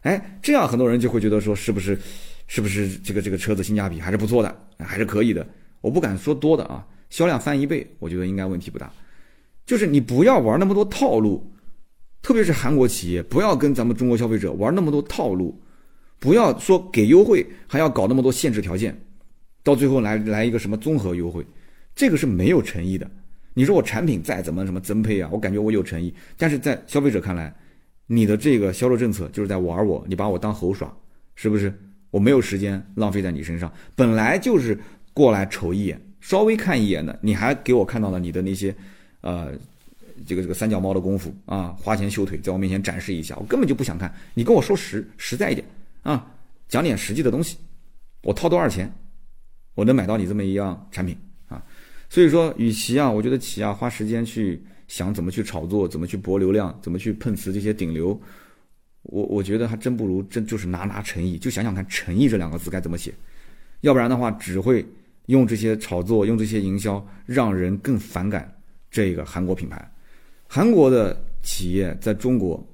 哎，这样很多人就会觉得说，是不是，是不是这个这个车子性价比还是不错的，还是可以的。我不敢说多的啊，销量翻一倍，我觉得应该问题不大。就是你不要玩那么多套路，特别是韩国企业，不要跟咱们中国消费者玩那么多套路，不要说给优惠还要搞那么多限制条件。到最后来来一个什么综合优惠，这个是没有诚意的。你说我产品再怎么什么增配啊，我感觉我有诚意，但是在消费者看来，你的这个销售政策就是在玩我，你把我当猴耍，是不是？我没有时间浪费在你身上，本来就是过来瞅一眼，稍微看一眼的，你还给我看到了你的那些，呃，这个这个三脚猫的功夫啊，花钱修腿，在我面前展示一下，我根本就不想看。你跟我说实实在一点啊，讲点实际的东西，我掏多少钱？我能买到你这么一样产品啊，所以说，与其啊，我觉得起亚花时间去想怎么去炒作，怎么去博流量，怎么去碰瓷这些顶流，我我觉得还真不如真就是拿拿诚意，就想想看诚意这两个字该怎么写，要不然的话，只会用这些炒作，用这些营销，让人更反感这个韩国品牌。韩国的企业在中国，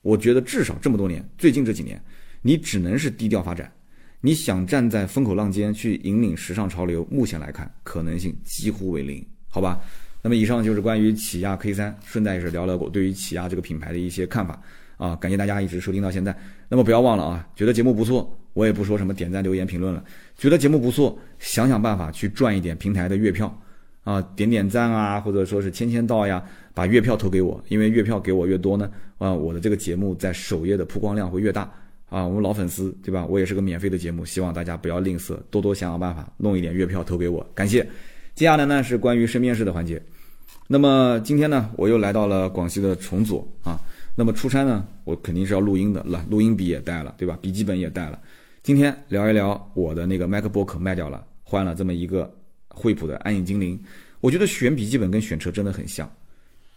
我觉得至少这么多年，最近这几年，你只能是低调发展。你想站在风口浪尖去引领时尚潮流，目前来看可能性几乎为零，好吧？那么以上就是关于起亚 K 三，顺带也是聊聊我对于起亚这个品牌的一些看法啊。感谢大家一直收听到现在。那么不要忘了啊，觉得节目不错，我也不说什么点赞、留言、评论了。觉得节目不错，想想办法去赚一点平台的月票啊，点点赞啊，或者说是签签到呀，把月票投给我，因为月票给我越多呢，啊，我的这个节目在首页的曝光量会越大。啊，我们老粉丝对吧？我也是个免费的节目，希望大家不要吝啬，多多想想办法，弄一点月票投给我，感谢。接下来呢是关于身边事的环节。那么今天呢，我又来到了广西的崇左啊。那么出差呢，我肯定是要录音的，了录音笔也带了，对吧？笔记本也带了。今天聊一聊我的那个 MacBook 卖掉了，换了这么一个惠普的暗影精灵。我觉得选笔记本跟选车真的很像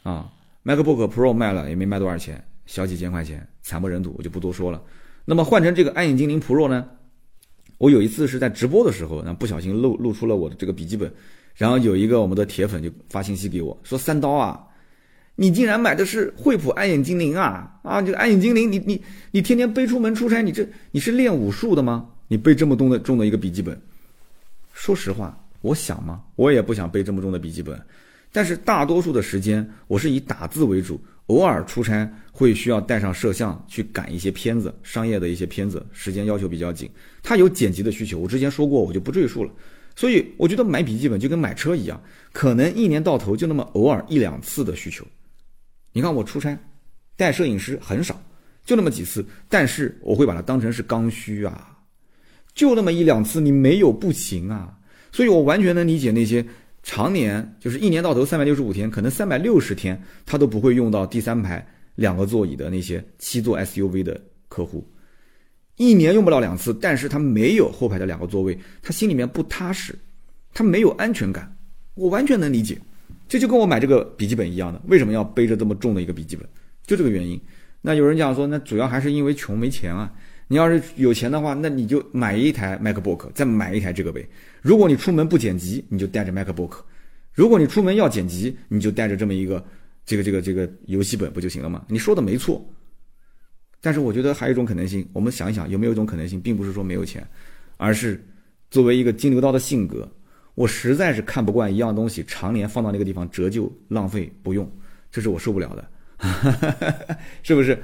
啊。MacBook Pro 卖了也没卖多少钱，小几千块钱，惨不忍睹，我就不多说了。那么换成这个暗影精灵 Pro 呢？我有一次是在直播的时候，那不小心露露出了我的这个笔记本，然后有一个我们的铁粉就发信息给我说：“三刀啊，你竟然买的是惠普暗影精灵啊！啊，这个暗影精灵，你你你天天背出门出差，你这你是练武术的吗？你背这么重的重的一个笔记本？说实话，我想吗？我也不想背这么重的笔记本，但是大多数的时间我是以打字为主。”偶尔出差会需要带上摄像去赶一些片子，商业的一些片子，时间要求比较紧，它有剪辑的需求。我之前说过，我就不赘述了。所以我觉得买笔记本就跟买车一样，可能一年到头就那么偶尔一两次的需求。你看我出差带摄影师很少，就那么几次，但是我会把它当成是刚需啊，就那么一两次，你没有不行啊。所以我完全能理解那些。常年就是一年到头三百六十五天，可能三百六十天他都不会用到第三排两个座椅的那些七座 SUV 的客户，一年用不了两次，但是他没有后排的两个座位，他心里面不踏实，他没有安全感，我完全能理解，这就跟我买这个笔记本一样的，为什么要背着这么重的一个笔记本，就这个原因。那有人讲说，那主要还是因为穷没钱啊。你要是有钱的话，那你就买一台 MacBook，再买一台这个呗。如果你出门不剪辑，你就带着 MacBook；如果你出门要剪辑，你就带着这么一个这个这个这个游戏本不就行了吗？你说的没错。但是我觉得还有一种可能性，我们想一想，有没有一种可能性，并不是说没有钱，而是作为一个金牛刀的性格，我实在是看不惯一样东西常年放到那个地方折旧浪费不用，这是我受不了的，是不是？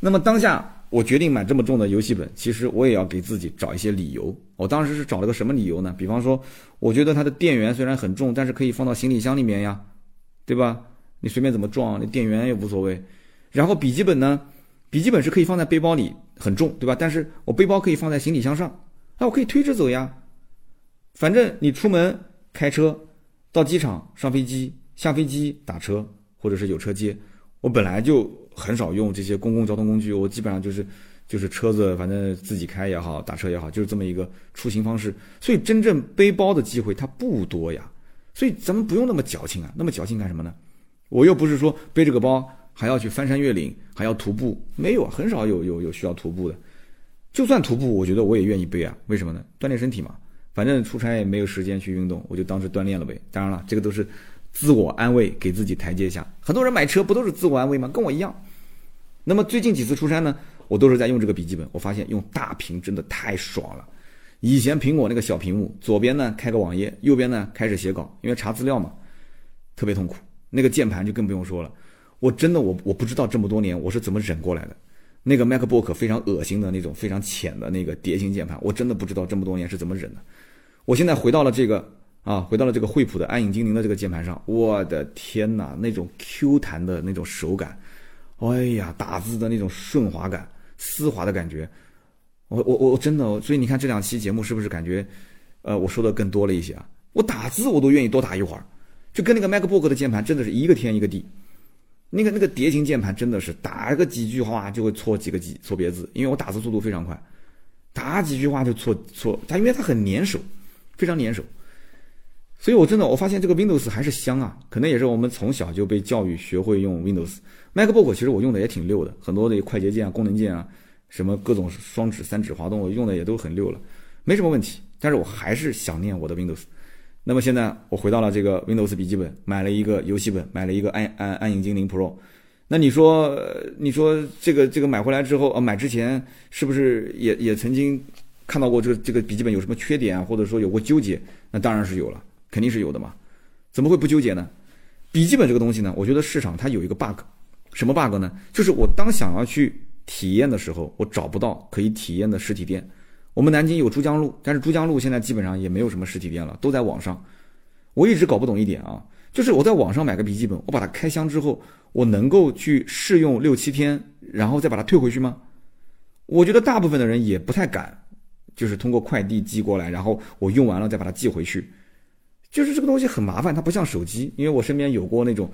那么当下我决定买这么重的游戏本，其实我也要给自己找一些理由。我当时是找了个什么理由呢？比方说，我觉得它的电源虽然很重，但是可以放到行李箱里面呀，对吧？你随便怎么装，那电源也无所谓。然后笔记本呢，笔记本是可以放在背包里，很重，对吧？但是我背包可以放在行李箱上，那我可以推着走呀。反正你出门开车，到机场上飞机，下飞机打车，或者是有车接。我本来就很少用这些公共交通工具，我基本上就是就是车子，反正自己开也好，打车也好，就是这么一个出行方式。所以真正背包的机会它不多呀。所以咱们不用那么矫情啊，那么矫情干什么呢？我又不是说背着个包还要去翻山越岭，还要徒步，没有啊，很少有有有需要徒步的。就算徒步，我觉得我也愿意背啊。为什么呢？锻炼身体嘛。反正出差也没有时间去运动，我就当是锻炼了呗。当然了，这个都是自我安慰，给自己台阶下。很多人买车不都是自我安慰吗？跟我一样。那么最近几次出差呢，我都是在用这个笔记本。我发现用大屏真的太爽了。以前苹果那个小屏幕，左边呢开个网页，右边呢开始写稿，因为查资料嘛，特别痛苦。那个键盘就更不用说了。我真的我我不知道这么多年我是怎么忍过来的。那个 MacBook 非常恶心的那种非常浅的那个蝶形键盘，我真的不知道这么多年是怎么忍的。我现在回到了这个啊，回到了这个惠普的暗影精灵的这个键盘上，我的天哪，那种 Q 弹的那种手感，哎呀，打字的那种顺滑感、丝滑的感觉，我我我真的，所以你看这两期节目是不是感觉，呃，我说的更多了一些啊？我打字我都愿意多打一会儿，就跟那个 MacBook 的键盘真的是一个天一个地，那个那个蝶形键盘真的是打个几句话就会错几个几错别字，因为我打字速度非常快，打几句话就错错，它因为它很粘手。非常粘手，所以我真的我发现这个 Windows 还是香啊，可能也是我们从小就被教育学会用 Windows。MacBook 其实我用的也挺溜的，很多的快捷键啊、功能键啊，什么各种双指、三指滑动，我用的也都很溜了，没什么问题。但是我还是想念我的 Windows。那么现在我回到了这个 Windows 笔记本，买了一个游戏本，买了一个暗暗暗影精灵 Pro。那你说，你说这个这个买回来之后啊，买之前是不是也也曾经？看到过这个这个笔记本有什么缺点啊，或者说有过纠结，那当然是有了，肯定是有的嘛，怎么会不纠结呢？笔记本这个东西呢，我觉得市场它有一个 bug，什么 bug 呢？就是我当想要去体验的时候，我找不到可以体验的实体店。我们南京有珠江路，但是珠江路现在基本上也没有什么实体店了，都在网上。我一直搞不懂一点啊，就是我在网上买个笔记本，我把它开箱之后，我能够去试用六七天，然后再把它退回去吗？我觉得大部分的人也不太敢。就是通过快递寄过来，然后我用完了再把它寄回去，就是这个东西很麻烦，它不像手机，因为我身边有过那种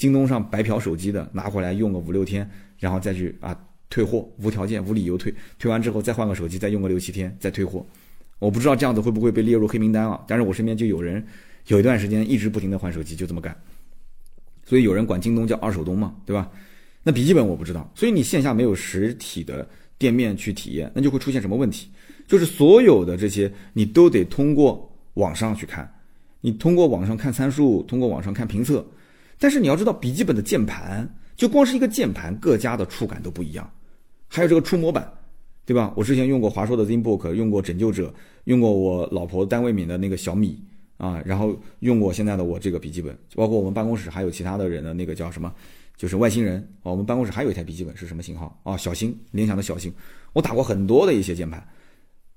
京东上白嫖手机的，拿回来用个五六天，然后再去啊退货，无条件无理由退，退完之后再换个手机，再用个六七天再退货，我不知道这样子会不会被列入黑名单啊？但是我身边就有人有一段时间一直不停的换手机，就这么干，所以有人管京东叫二手东嘛，对吧？那笔记本我不知道，所以你线下没有实体的店面去体验，那就会出现什么问题？就是所有的这些，你都得通过网上去看，你通过网上看参数，通过网上看评测。但是你要知道，笔记本的键盘就光是一个键盘，各家的触感都不一样。还有这个触摸板，对吧？我之前用过华硕的 ZenBook，用过拯救者，用过我老婆单位米的那个小米啊，然后用过现在的我这个笔记本，包括我们办公室还有其他的人的那个叫什么，就是外星人啊。我们办公室还有一台笔记本是什么型号啊？小星，联想的小星。我打过很多的一些键盘。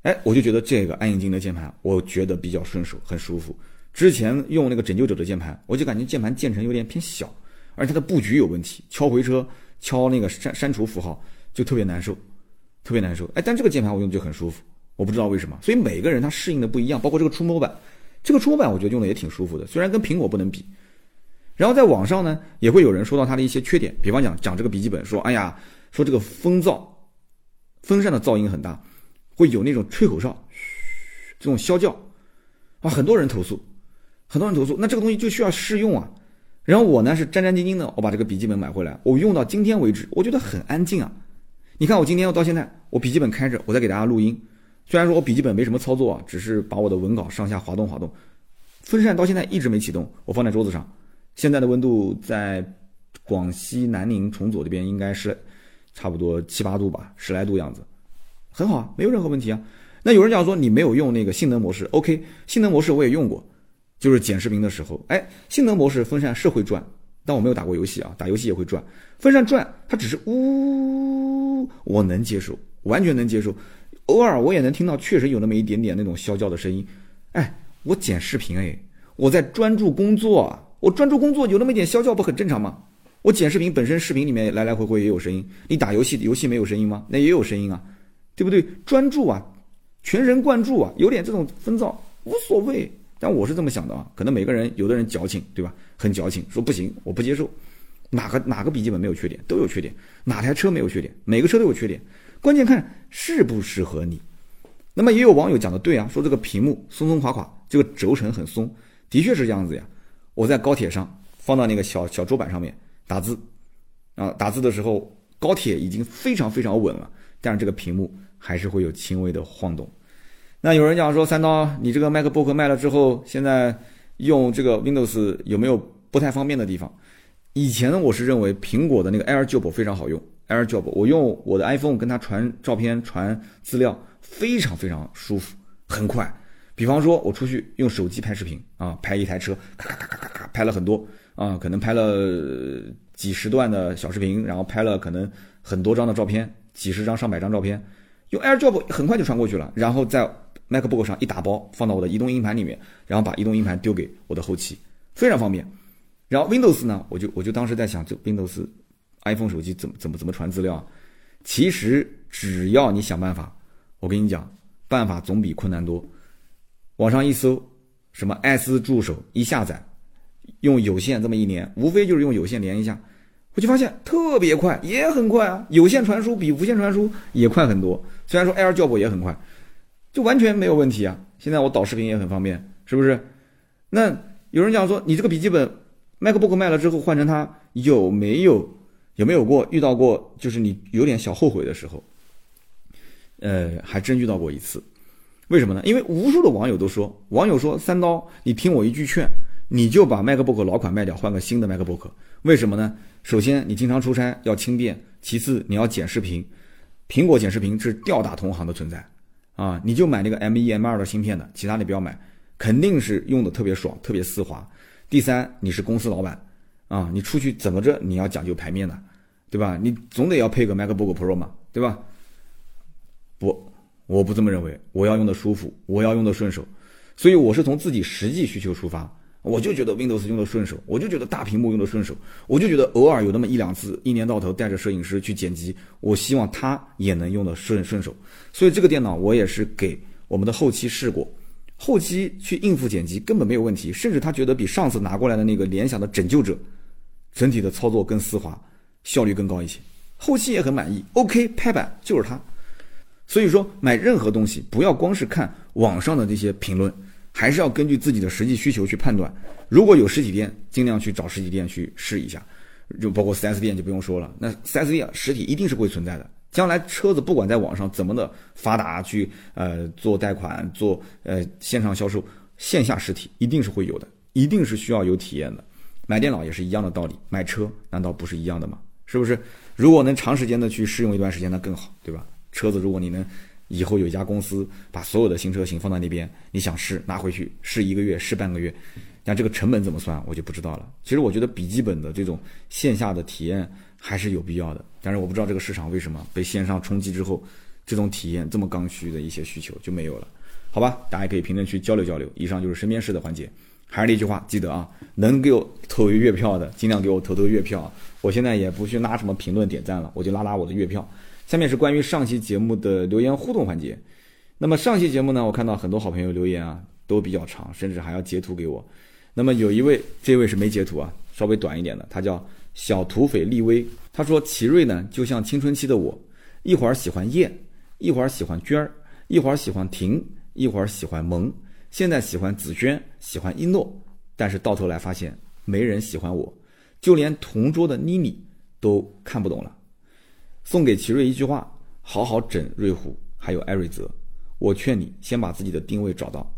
哎，我就觉得这个暗影精的键盘，我觉得比较顺手，很舒服。之前用那个拯救者的键盘，我就感觉键盘键程有点偏小，而且它的布局有问题，敲回车、敲那个删删除符号就特别难受，特别难受。哎，但这个键盘我用就很舒服，我不知道为什么。所以每个人他适应的不一样，包括这个触摸板，这个触摸板我觉得用的也挺舒服的，虽然跟苹果不能比。然后在网上呢，也会有人说到它的一些缺点，比方讲讲这个笔记本，说哎呀，说这个风噪，风扇的噪音很大。会有那种吹口哨，这种啸叫，啊，很多人投诉，很多人投诉。那这个东西就需要试用啊。然后我呢是战战兢兢的，我把这个笔记本买回来，我用到今天为止，我觉得很安静啊。你看我今天到现在，我笔记本开着，我在给大家录音。虽然说我笔记本没什么操作啊，只是把我的文稿上下滑动滑动。风扇到现在一直没启动，我放在桌子上。现在的温度在广西南宁崇左这边应该是差不多七八度吧，十来度样子。很好啊，没有任何问题啊。那有人讲说你没有用那个性能模式，OK，性能模式我也用过，就是剪视频的时候，哎，性能模式风扇是会转，但我没有打过游戏啊，打游戏也会转，风扇转它只是呜，我能接受，完全能接受。偶尔我也能听到，确实有那么一点点那种啸叫的声音。哎，我剪视频哎，我在专注工作，我专注工作有那么一点啸叫不很正常吗？我剪视频本身视频里面来来回回也有声音，你打游戏游戏没有声音吗？那也有声音啊，对不对？专注啊，全神贯注啊，有点这种纷躁无所谓。但我是这么想的啊，可能每个人有的人矫情，对吧？很矫情，说不行，我不接受。哪个哪个笔记本没有缺点？都有缺点。哪台车没有缺点？每个车都有缺点。关键看适不适合你。那么也有网友讲的对啊，说这个屏幕松松垮垮，这个轴承很松，的确是这样子呀。我在高铁上放到那个小小桌板上面打字，啊，打字的时候高铁已经非常非常稳了，但是这个屏幕还是会有轻微的晃动。那有人讲说三刀，你这个 MacBook 卖了之后，现在用这个 Windows 有没有不太方便的地方？以前呢，我是认为苹果的那个 AirDrop 非常好用。AirDrop，我用我的 iPhone 跟它传照片、传资料，非常非常舒服，很快。比方说，我出去用手机拍视频啊，拍一台车，咔咔咔咔咔咔，拍了很多啊，可能拍了几十段的小视频，然后拍了可能很多张的照片，几十张、上百张照片，用 AirDrop 很快就传过去了，然后再 MacBook 上一打包，放到我的移动硬盘里面，然后把移动硬盘丢给我的后期，非常方便。然后 Windows 呢，我就我就当时在想，这 Windows。iPhone 手机怎么怎么怎么传资料啊？其实只要你想办法，我跟你讲，办法总比困难多。网上一搜，什么艾斯助手一下载，用有线这么一连，无非就是用有线连一下，我就发现特别快，也很快啊。有线传输比无线传输也快很多。虽然说 AirDrop 也很快，就完全没有问题啊。现在我导视频也很方便，是不是？那有人讲说，你这个笔记本 MacBook 卖了之后换成它有没有？有没有过遇到过，就是你有点小后悔的时候？呃，还真遇到过一次。为什么呢？因为无数的网友都说，网友说三刀，你听我一句劝，你就把 MacBook 老款卖掉，换个新的 MacBook。为什么呢？首先你经常出差要轻便，其次你要剪视频，苹果剪视频是吊打同行的存在啊！你就买那个 M1、M2 的芯片的，其他你不要买，肯定是用的特别爽，特别丝滑。第三，你是公司老板。啊，你出去怎么着？你要讲究排面的，对吧？你总得要配个 MacBook Pro 嘛，对吧？不，我不这么认为。我要用的舒服，我要用的顺手，所以我是从自己实际需求出发。我就觉得 Windows 用的顺手，我就觉得大屏幕用的顺手，我就觉得偶尔有那么一两次，一年到头带着摄影师去剪辑，我希望他也能用的顺顺手。所以这个电脑我也是给我们的后期试过。后期去应付剪辑根本没有问题，甚至他觉得比上次拿过来的那个联想的拯救者，整体的操作更丝滑，效率更高一些。后期也很满意，OK 拍板就是它。所以说买任何东西不要光是看网上的这些评论，还是要根据自己的实际需求去判断。如果有实体店，尽量去找实体店去试一下，就包括 4S 店就不用说了，那 4S 店实体一定是会存在的。将来车子不管在网上怎么的发达，去呃做贷款、做呃线上销售，线下实体一定是会有的，一定是需要有体验的。买电脑也是一样的道理，买车难道不是一样的吗？是不是？如果能长时间的去试用一段时间，那更好，对吧？车子如果你能以后有一家公司把所有的新车型放在那边，你想试拿回去试一个月、试半个月，那这个成本怎么算，我就不知道了。其实我觉得笔记本的这种线下的体验。还是有必要的，但是我不知道这个市场为什么被线上冲击之后，这种体验这么刚需的一些需求就没有了，好吧？大家可以评论区交流交流。以上就是身边事的环节，还是那句话，记得啊，能给我投月票的，尽量给我投投月票。我现在也不去拉什么评论点赞了，我就拉拉我的月票。下面是关于上期节目的留言互动环节。那么上期节目呢，我看到很多好朋友留言啊，都比较长，甚至还要截图给我。那么有一位，这位是没截图啊，稍微短一点的，他叫。小土匪立威，他说：“奇瑞呢，就像青春期的我，一会儿喜欢燕，一会儿喜欢娟儿，一会儿喜欢婷，一会儿喜欢萌，现在喜欢紫萱，喜欢一诺，但是到头来发现没人喜欢我，就连同桌的妮妮都看不懂了。”送给奇瑞一句话：好好整瑞虎，还有艾瑞泽。我劝你先把自己的定位找到。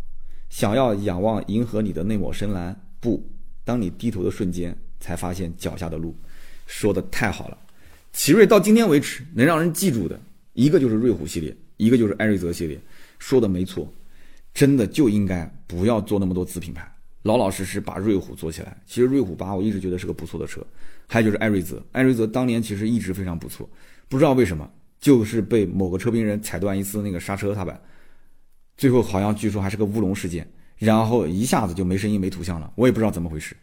想要仰望银河里的那抹深蓝，不，当你低头的瞬间。才发现脚下的路，说的太好了。奇瑞到今天为止能让人记住的一个就是瑞虎系列，一个就是艾瑞泽系列，说的没错，真的就应该不要做那么多子品牌，老老实实把瑞虎做起来。其实瑞虎八我一直觉得是个不错的车，还有就是艾瑞泽，艾瑞泽当年其实一直非常不错，不知道为什么就是被某个车评人踩断一次那个刹车踏板，最后好像据说还是个乌龙事件，然后一下子就没声音没图像了，我也不知道怎么回事。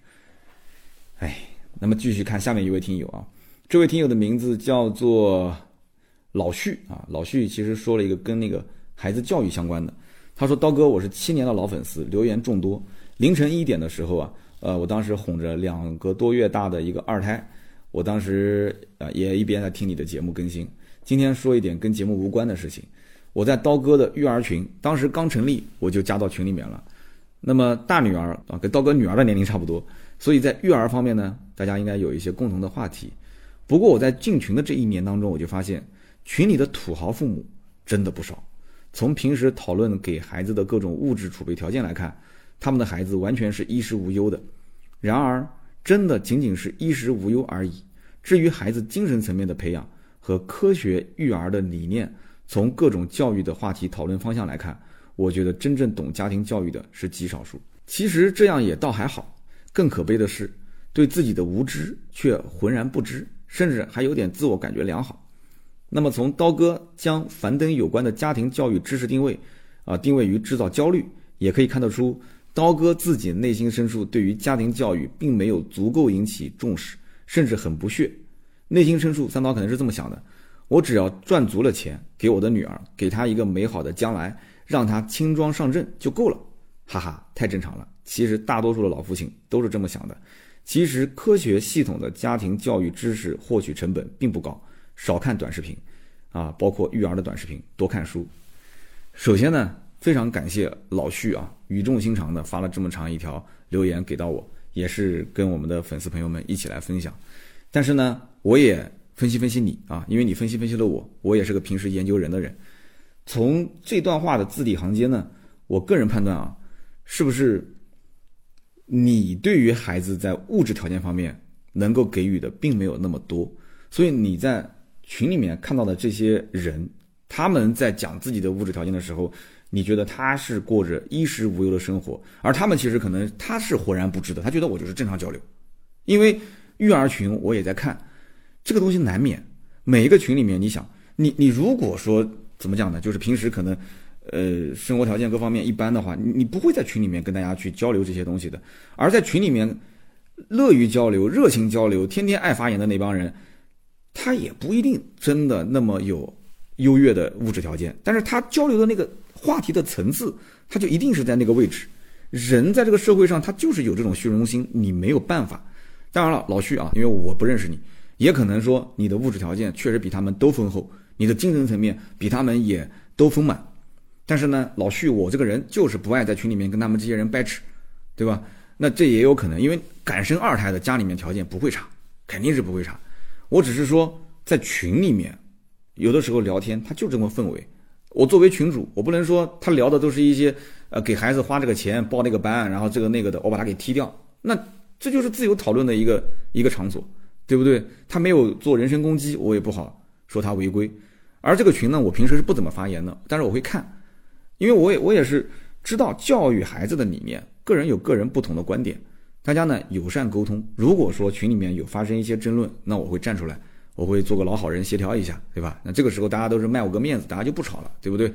哎，那么继续看下面一位听友啊，这位听友的名字叫做老旭啊，老旭其实说了一个跟那个孩子教育相关的，他说刀哥我是七年的老粉丝，留言众多。凌晨一点的时候啊，呃，我当时哄着两个多月大的一个二胎，我当时啊也一边在听你的节目更新。今天说一点跟节目无关的事情，我在刀哥的育儿群，当时刚成立，我就加到群里面了。那么大女儿啊，跟刀哥女儿的年龄差不多，所以在育儿方面呢，大家应该有一些共同的话题。不过我在进群的这一年当中，我就发现群里的土豪父母真的不少。从平时讨论给孩子的各种物质储备条件来看。他们的孩子完全是衣食无忧的，然而，真的仅仅是衣食无忧而已。至于孩子精神层面的培养和科学育儿的理念，从各种教育的话题讨论方向来看，我觉得真正懂家庭教育的是极少数。其实这样也倒还好，更可悲的是，对自己的无知却浑然不知，甚至还有点自我感觉良好。那么，从刀哥将樊登有关的家庭教育知识定位，啊，定位于制造焦虑，也可以看得出。刀哥自己内心深处对于家庭教育并没有足够引起重视，甚至很不屑。内心深处，三刀可能是这么想的：我只要赚足了钱，给我的女儿，给她一个美好的将来，让她轻装上阵就够了。哈哈，太正常了。其实大多数的老父亲都是这么想的。其实科学系统的家庭教育知识获取成本并不高，少看短视频，啊，包括育儿的短视频，多看书。首先呢。非常感谢老旭啊，语重心长的发了这么长一条留言给到我，也是跟我们的粉丝朋友们一起来分享。但是呢，我也分析分析你啊，因为你分析分析了我，我也是个平时研究人的人。从这段话的字里行间呢，我个人判断啊，是不是你对于孩子在物质条件方面能够给予的并没有那么多，所以你在群里面看到的这些人，他们在讲自己的物质条件的时候。你觉得他是过着衣食无忧的生活，而他们其实可能他是浑然不知的，他觉得我就是正常交流。因为育儿群我也在看，这个东西难免每一个群里面，你想，你你如果说怎么讲呢？就是平时可能，呃，生活条件各方面一般的话，你不会在群里面跟大家去交流这些东西的。而在群里面乐于交流、热情交流、天天爱发言的那帮人，他也不一定真的那么有优越的物质条件，但是他交流的那个。话题的层次，他就一定是在那个位置。人在这个社会上，他就是有这种虚荣心，你没有办法。当然了，老徐啊，因为我不认识你，也可能说你的物质条件确实比他们都丰厚，你的精神层面比他们也都丰满。但是呢，老徐，我这个人就是不爱在群里面跟他们这些人掰扯，对吧？那这也有可能，因为敢生二胎的家里面条件不会差，肯定是不会差。我只是说，在群里面，有的时候聊天，他就这么氛围。我作为群主，我不能说他聊的都是一些，呃，给孩子花这个钱报那个班，然后这个那个的，我把他给踢掉。那这就是自由讨论的一个一个场所，对不对？他没有做人身攻击，我也不好说他违规。而这个群呢，我平时是不怎么发言的，但是我会看，因为我也我也是知道教育孩子的理念，个人有个人不同的观点，大家呢友善沟通。如果说群里面有发生一些争论，那我会站出来。我会做个老好人协调一下，对吧？那这个时候大家都是卖我个面子，大家就不吵了，对不对？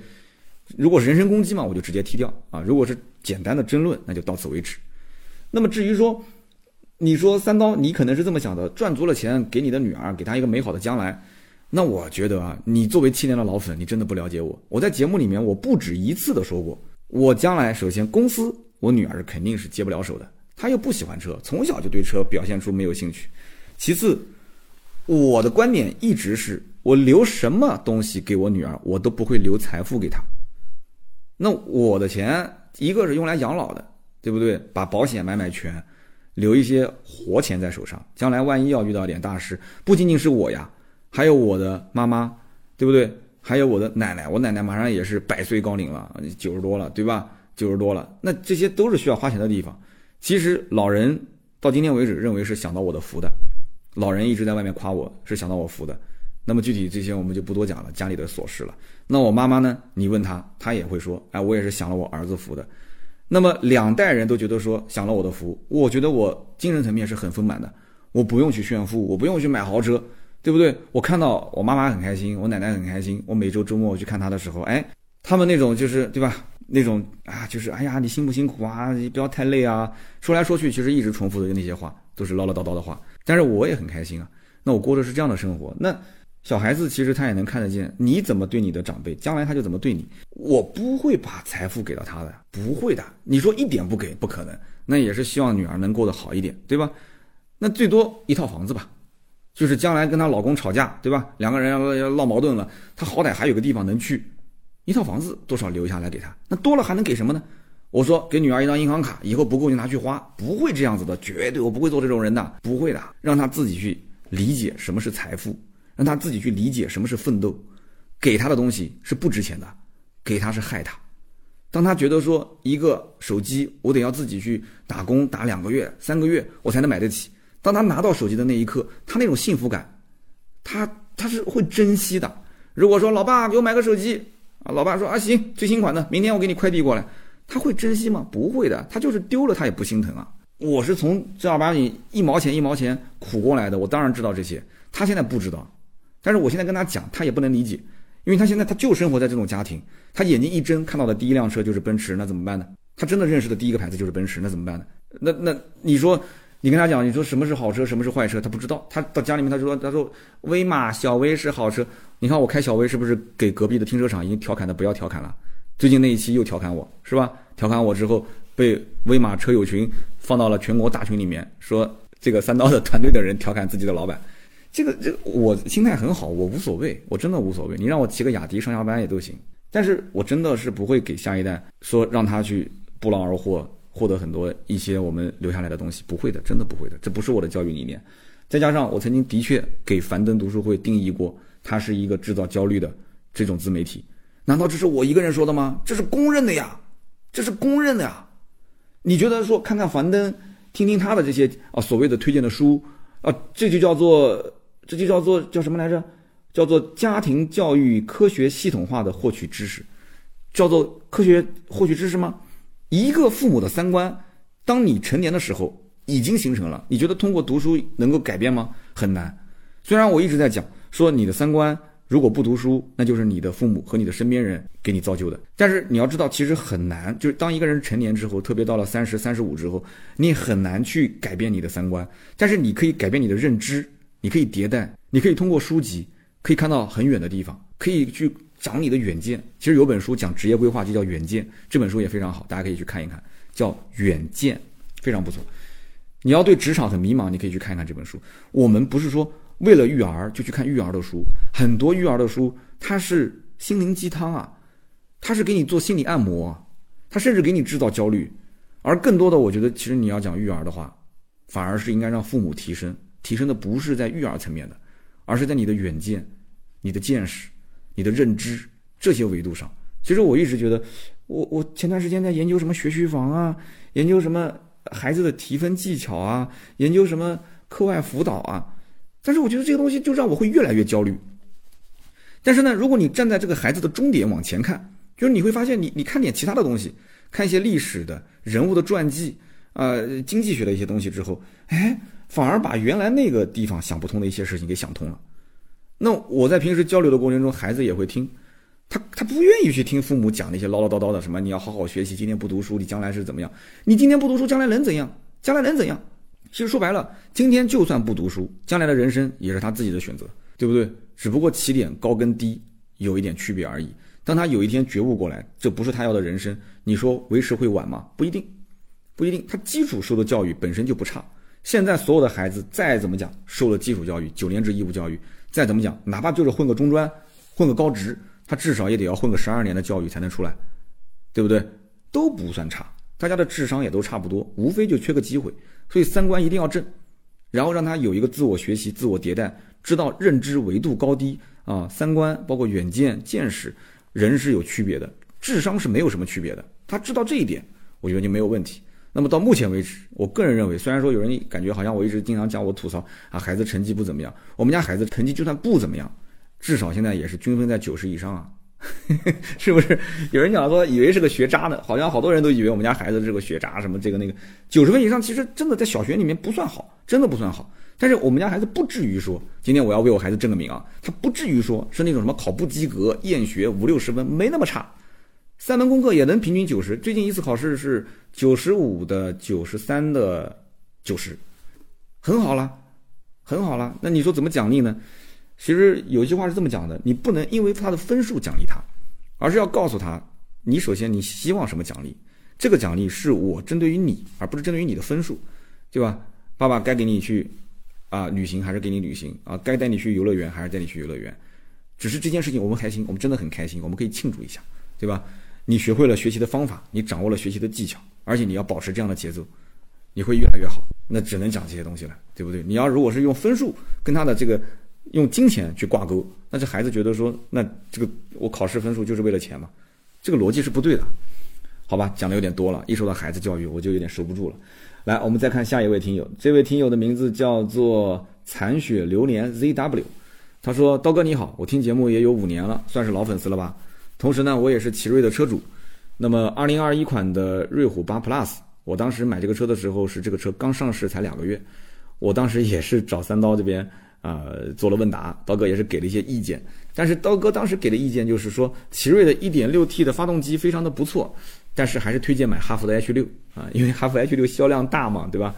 如果是人身攻击嘛，我就直接踢掉啊。如果是简单的争论，那就到此为止。那么至于说，你说三刀，你可能是这么想的：赚足了钱给你的女儿，给她一个美好的将来。那我觉得啊，你作为七年的老粉，你真的不了解我。我在节目里面我不止一次的说过，我将来首先公司我女儿肯定是接不了手的，她又不喜欢车，从小就对车表现出没有兴趣。其次。我的观点一直是我留什么东西给我女儿，我都不会留财富给她。那我的钱一个是用来养老的，对不对？把保险买买全，留一些活钱在手上，将来万一要遇到点大事，不仅仅是我呀，还有我的妈妈，对不对？还有我的奶奶，我奶奶马上也是百岁高龄了，九十多了，对吧？九十多了，那这些都是需要花钱的地方。其实老人到今天为止认为是想到我的福的。老人一直在外面夸我是想到我福的，那么具体这些我们就不多讲了，家里的琐事了。那我妈妈呢？你问她，她也会说，哎，我也是享了我儿子福的。那么两代人都觉得说享了我的福，我觉得我精神层面是很丰满的，我不用去炫富，我不用去买豪车，对不对？我看到我妈妈很开心，我奶奶很开心，我每周周末我去看她的时候，哎，他们那种就是对吧？那种啊，就是哎呀，你辛不辛苦啊？你不要太累啊。说来说去，其实一直重复的那些话都是唠唠叨叨的话，但是我也很开心啊。那我过的是这样的生活，那。小孩子其实他也能看得见，你怎么对你的长辈，将来他就怎么对你。我不会把财富给到他的，不会的。你说一点不给，不可能。那也是希望女儿能过得好一点，对吧？那最多一套房子吧，就是将来跟她老公吵架，对吧？两个人要要闹矛盾了，她好歹还有个地方能去。一套房子多少留下来给他，那多了还能给什么呢？我说给女儿一张银行卡，以后不够就拿去花，不会这样子的，绝对我不会做这种人的，不会的，让他自己去理解什么是财富。让他自己去理解什么是奋斗，给他的东西是不值钱的，给他是害他。当他觉得说一个手机我得要自己去打工打两个月、三个月我才能买得起，当他拿到手机的那一刻，他那种幸福感，他他是会珍惜的。如果说老爸给我买个手机啊，老爸说啊行，最新款的，明天我给你快递过来，他会珍惜吗？不会的，他就是丢了他也不心疼啊。我是从正儿八经一毛钱一毛钱苦过来的，我当然知道这些，他现在不知道。但是我现在跟他讲，他也不能理解，因为他现在他就生活在这种家庭，他眼睛一睁看到的第一辆车就是奔驰，那怎么办呢？他真的认识的第一个牌子就是奔驰，那怎么办呢？那那你说，你跟他讲，你说什么是好车，什么是坏车，他不知道。他到家里面，他说他说威马小威是好车，你看我开小威是不是给隔壁的停车场已经调侃的不要调侃了？最近那一期又调侃我是吧？调侃我之后被威马车友群放到了全国大群里面，说这个 三刀的团队的人调侃自己的老板。这个这我心态很好，我无所谓，我真的无所谓。你让我骑个雅迪上下班也都行，但是我真的是不会给下一代说让他去不劳而获，获得很多一些我们留下来的东西，不会的，真的不会的，这不是我的教育理念。再加上我曾经的确给樊登读书会定义过，它是一个制造焦虑的这种自媒体，难道这是我一个人说的吗？这是公认的呀，这是公认的呀。你觉得说看看樊登，听听他的这些啊所谓的推荐的书啊，这就叫做。这就叫做叫什么来着？叫做家庭教育科学系统化的获取知识，叫做科学获取知识吗？一个父母的三观，当你成年的时候已经形成了，你觉得通过读书能够改变吗？很难。虽然我一直在讲说你的三观如果不读书，那就是你的父母和你的身边人给你造就的，但是你要知道其实很难。就是当一个人成年之后，特别到了三十三十五之后，你很难去改变你的三观，但是你可以改变你的认知。你可以迭代，你可以通过书籍，可以看到很远的地方，可以去长你的远见。其实有本书讲职业规划，就叫《远见》，这本书也非常好，大家可以去看一看，叫《远见》，非常不错。你要对职场很迷茫，你可以去看一看这本书。我们不是说为了育儿就去看育儿的书，很多育儿的书它是心灵鸡汤啊，它是给你做心理按摩，它甚至给你制造焦虑。而更多的，我觉得其实你要讲育儿的话，反而是应该让父母提升。提升的不是在育儿层面的，而是在你的远见、你的见识、你的认知这些维度上。其实我一直觉得，我我前段时间在研究什么学区房啊，研究什么孩子的提分技巧啊，研究什么课外辅导啊。但是我觉得这个东西就让我会越来越焦虑。但是呢，如果你站在这个孩子的终点往前看，就是你会发现，你你看点其他的东西，看一些历史的人物的传记啊，经济学的一些东西之后，哎。反而把原来那个地方想不通的一些事情给想通了。那我在平时交流的过程中，孩子也会听，他他不愿意去听父母讲那些唠唠叨叨的什么，你要好好学习，今天不读书，你将来是怎么样？你今天不读书，将来能怎样？将来能怎样？其实说白了，今天就算不读书，将来的人生也是他自己的选择，对不对？只不过起点高跟低有一点区别而已。当他有一天觉悟过来，这不是他要的人生，你说为时会晚吗？不一定，不一定。他基础受的教育本身就不差。现在所有的孩子再怎么讲，受了基础教育、九年制义务教育，再怎么讲，哪怕就是混个中专、混个高职，他至少也得要混个十二年的教育才能出来，对不对？都不算差，大家的智商也都差不多，无非就缺个机会。所以三观一定要正，然后让他有一个自我学习、自我迭代，知道认知维度高低啊，三观包括远见、见识，人是有区别的，智商是没有什么区别的。他知道这一点，我觉得就没有问题。那么到目前为止，我个人认为，虽然说有人感觉好像我一直经常讲我吐槽啊，孩子成绩不怎么样，我们家孩子成绩就算不怎么样，至少现在也是均分在九十以上啊，是不是？有人讲说以为是个学渣呢，好像好多人都以为我们家孩子是个学渣，什么这个那个，九十分以上其实真的在小学里面不算好，真的不算好。但是我们家孩子不至于说，今天我要为我孩子证个名啊，他不至于说是那种什么考不及格、厌学五六十分，没那么差，三门功课也能平均九十。最近一次考试是九十五的九十三的九十，很好了，很好了。那你说怎么奖励呢？其实有一句话是这么讲的：你不能因为他的分数奖励他，而是要告诉他，你首先你希望什么奖励？这个奖励是我针对于你，而不是针对于你的分数，对吧？爸爸该给你去。啊，旅行还是给你旅行啊？该带你去游乐园还是带你去游乐园？只是这件事情我们开心，我们真的很开心，我们可以庆祝一下，对吧？你学会了学习的方法，你掌握了学习的技巧，而且你要保持这样的节奏，你会越来越好。那只能讲这些东西了，对不对？你要如果是用分数跟他的这个用金钱去挂钩，那这孩子觉得说，那这个我考试分数就是为了钱嘛？这个逻辑是不对的，好吧？讲的有点多了，一说到孩子教育，我就有点收不住了。来，我们再看下一位听友。这位听友的名字叫做残雪流年 ZW。他说：“刀哥你好，我听节目也有五年了，算是老粉丝了吧？同时呢，我也是奇瑞的车主。那么，二零二一款的瑞虎八 Plus，我当时买这个车的时候是这个车刚上市才两个月。我当时也是找三刀这边啊做了问答，刀哥也是给了一些意见。但是刀哥当时给的意见就是说，奇瑞的一点六 T 的发动机非常的不错。”但是还是推荐买哈弗的 H 六啊，因为哈弗 H 六销量大嘛，对吧？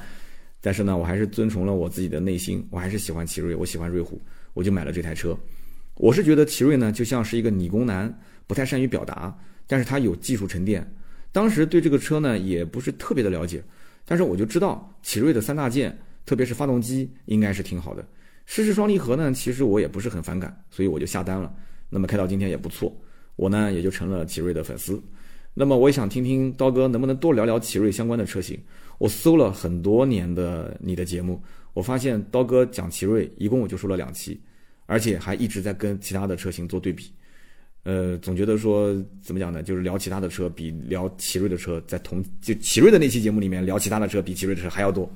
但是呢，我还是遵从了我自己的内心，我还是喜欢奇瑞，我喜欢瑞虎，我就买了这台车。我是觉得奇瑞呢，就像是一个理工男，不太善于表达，但是他有技术沉淀。当时对这个车呢，也不是特别的了解，但是我就知道奇瑞的三大件，特别是发动机应该是挺好的。湿式双离合呢，其实我也不是很反感，所以我就下单了。那么开到今天也不错，我呢也就成了奇瑞的粉丝。那么我也想听听刀哥能不能多聊聊奇瑞相关的车型。我搜了很多年的你的节目，我发现刀哥讲奇瑞一共我就说了两期，而且还一直在跟其他的车型做对比。呃，总觉得说怎么讲呢？就是聊其他的车比聊奇瑞的车在同就奇瑞的那期节目里面聊其他的车比奇瑞的车还要多。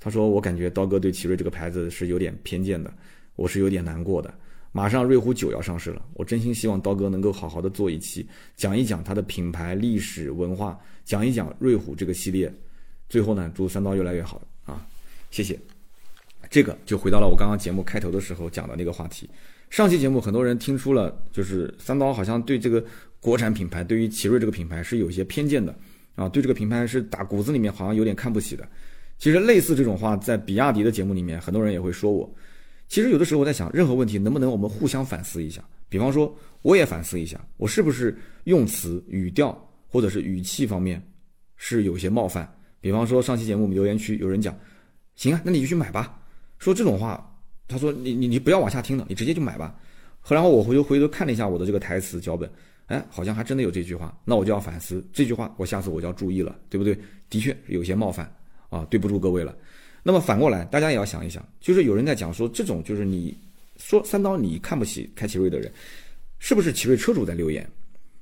他说我感觉刀哥对奇瑞这个牌子是有点偏见的，我是有点难过的。马上瑞虎九要上市了，我真心希望刀哥能够好好的做一期，讲一讲它的品牌历史文化，讲一讲瑞虎这个系列。最后呢，祝三刀越来越好啊！谢谢。这个就回到了我刚刚节目开头的时候讲的那个话题。上期节目很多人听出了，就是三刀好像对这个国产品牌，对于奇瑞这个品牌是有些偏见的啊，对这个品牌是打骨子里面好像有点看不起的。其实类似这种话，在比亚迪的节目里面，很多人也会说我。其实有的时候我在想，任何问题能不能我们互相反思一下？比方说，我也反思一下，我是不是用词、语调或者是语气方面是有些冒犯？比方说，上期节目我们留言区有人讲，行啊，那你就去买吧。说这种话，他说你你你不要往下听了，你直接就买吧。然后我回头回头看了一下我的这个台词脚本，哎，好像还真的有这句话，那我就要反思这句话，我下次我就要注意了，对不对？的确有些冒犯啊，对不住各位了。那么反过来，大家也要想一想，就是有人在讲说，这种就是你说三刀你看不起开奇瑞的人，是不是奇瑞车主在留言？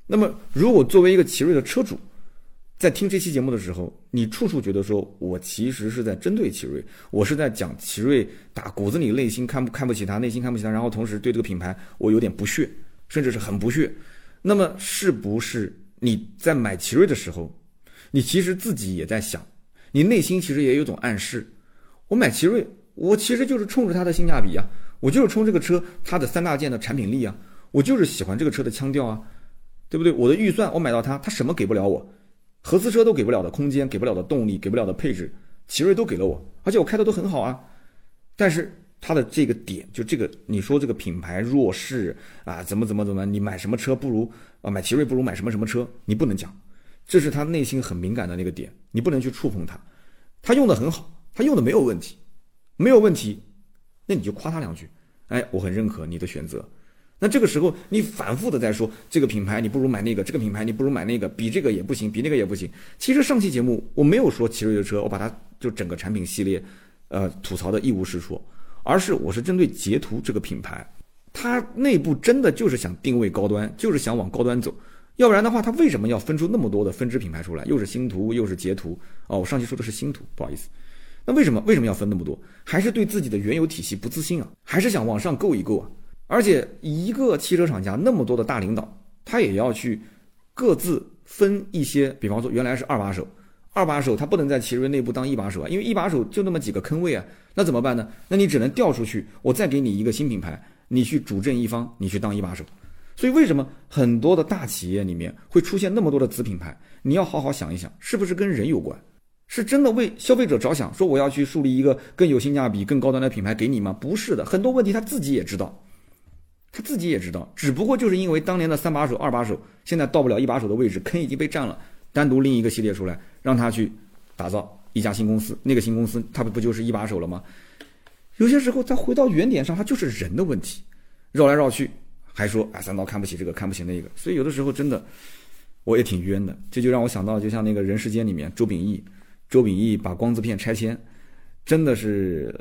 那么如果作为一个奇瑞的车主，在听这期节目的时候，你处处觉得说我其实是在针对奇瑞，我是在讲奇瑞打骨子里内心看不看不起他，内心看不起他，然后同时对这个品牌我有点不屑，甚至是很不屑，那么是不是你在买奇瑞的时候，你其实自己也在想，你内心其实也有种暗示。我买奇瑞，我其实就是冲着它的性价比啊，我就是冲这个车它的三大件的产品力啊，我就是喜欢这个车的腔调啊，对不对？我的预算我买到它，它什么给不了我？合资车都给不了的空间，给不了的动力，给不了的配置，奇瑞都给了我，而且我开的都很好啊。但是它的这个点，就这个你说这个品牌弱势啊，怎么怎么怎么，你买什么车不如啊买奇瑞不如买什么什么车，你不能讲，这是他内心很敏感的那个点，你不能去触碰它，他用的很好。他用的没有问题，没有问题，那你就夸他两句，哎，我很认可你的选择。那这个时候你反复的在说这个品牌你不如买那个，这个品牌你不如买那个，比这个也不行，比那个也不行。其实上期节目我没有说奇瑞的车，我把它就整个产品系列，呃，吐槽的一无是处，而是我是针对捷途这个品牌，它内部真的就是想定位高端，就是想往高端走。要不然的话，它为什么要分出那么多的分支品牌出来？又是星途，又是捷途。哦，我上期说的是星途，不好意思。那为什么为什么要分那么多？还是对自己的原有体系不自信啊？还是想往上够一够啊？而且一个汽车厂家那么多的大领导，他也要去各自分一些，比方说原来是二把手，二把手他不能在奇瑞内部当一把手啊，因为一把手就那么几个坑位啊，那怎么办呢？那你只能调出去，我再给你一个新品牌，你去主政一方，你去当一把手。所以为什么很多的大企业里面会出现那么多的子品牌？你要好好想一想，是不是跟人有关？是真的为消费者着想，说我要去树立一个更有性价比、更高端的品牌给你吗？不是的，很多问题他自己也知道，他自己也知道，只不过就是因为当年的三把手、二把手现在到不了一把手的位置，坑已经被占了，单独另一个系列出来，让他去打造一家新公司，那个新公司他不不就是一把手了吗？有些时候再回到原点上，它就是人的问题，绕来绕去。还说啊，三刀看不起这个，看不起那个，所以有的时候真的，我也挺冤的。这就让我想到，就像那个人世间里面，周秉义，周秉义把光字片拆迁，真的是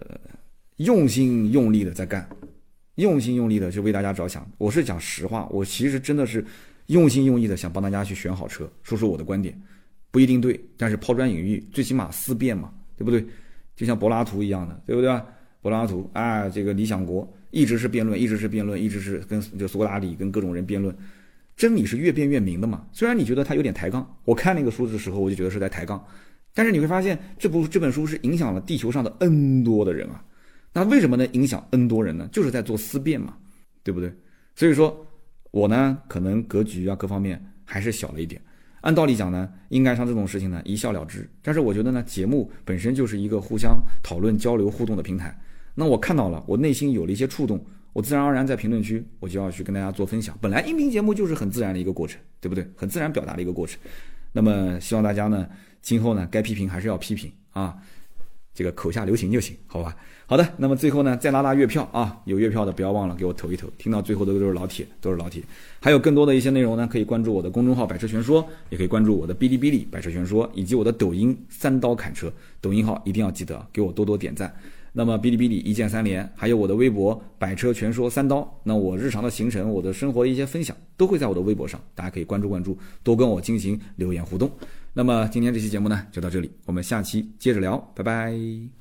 用心用力的在干，用心用力的去为大家着想。我是讲实话，我其实真的是用心用意的想帮大家去选好车，说说我的观点，不一定对，但是抛砖引玉，最起码思辨嘛，对不对？就像柏拉图一样的，对不对？柏拉图啊，这个理想国。一直是辩论，一直是辩论，一直是跟就苏格拉底跟各种人辩论，真理是越辩越明的嘛。虽然你觉得他有点抬杠，我看那个书的时候我就觉得是在抬杠，但是你会发现这部这本书是影响了地球上的 N 多的人啊。那为什么能影响 N 多人呢？就是在做思辨嘛，对不对？所以说，我呢可能格局啊各方面还是小了一点。按道理讲呢，应该像这种事情呢一笑了之。但是我觉得呢，节目本身就是一个互相讨论、交流、互动的平台。那我看到了，我内心有了一些触动，我自然而然在评论区我就要去跟大家做分享。本来音频节目就是很自然的一个过程，对不对？很自然表达的一个过程。那么希望大家呢，今后呢该批评还是要批评啊，这个口下留情就行，好吧？好的，那么最后呢再拉拉月票啊，有月票的不要忘了给我投一投。听到最后的都是老铁，都是老铁。还有更多的一些内容呢，可以关注我的公众号“百车全说”，也可以关注我的哔哩哔哩“百车全说”，以及我的抖音“三刀砍车”。抖音号一定要记得给我多多点赞。那么哔哩哔哩一键三连，还有我的微博百车全说三刀，那我日常的行程、我的生活一些分享，都会在我的微博上，大家可以关注关注，多跟我进行留言互动。那么今天这期节目呢，就到这里，我们下期接着聊，拜拜。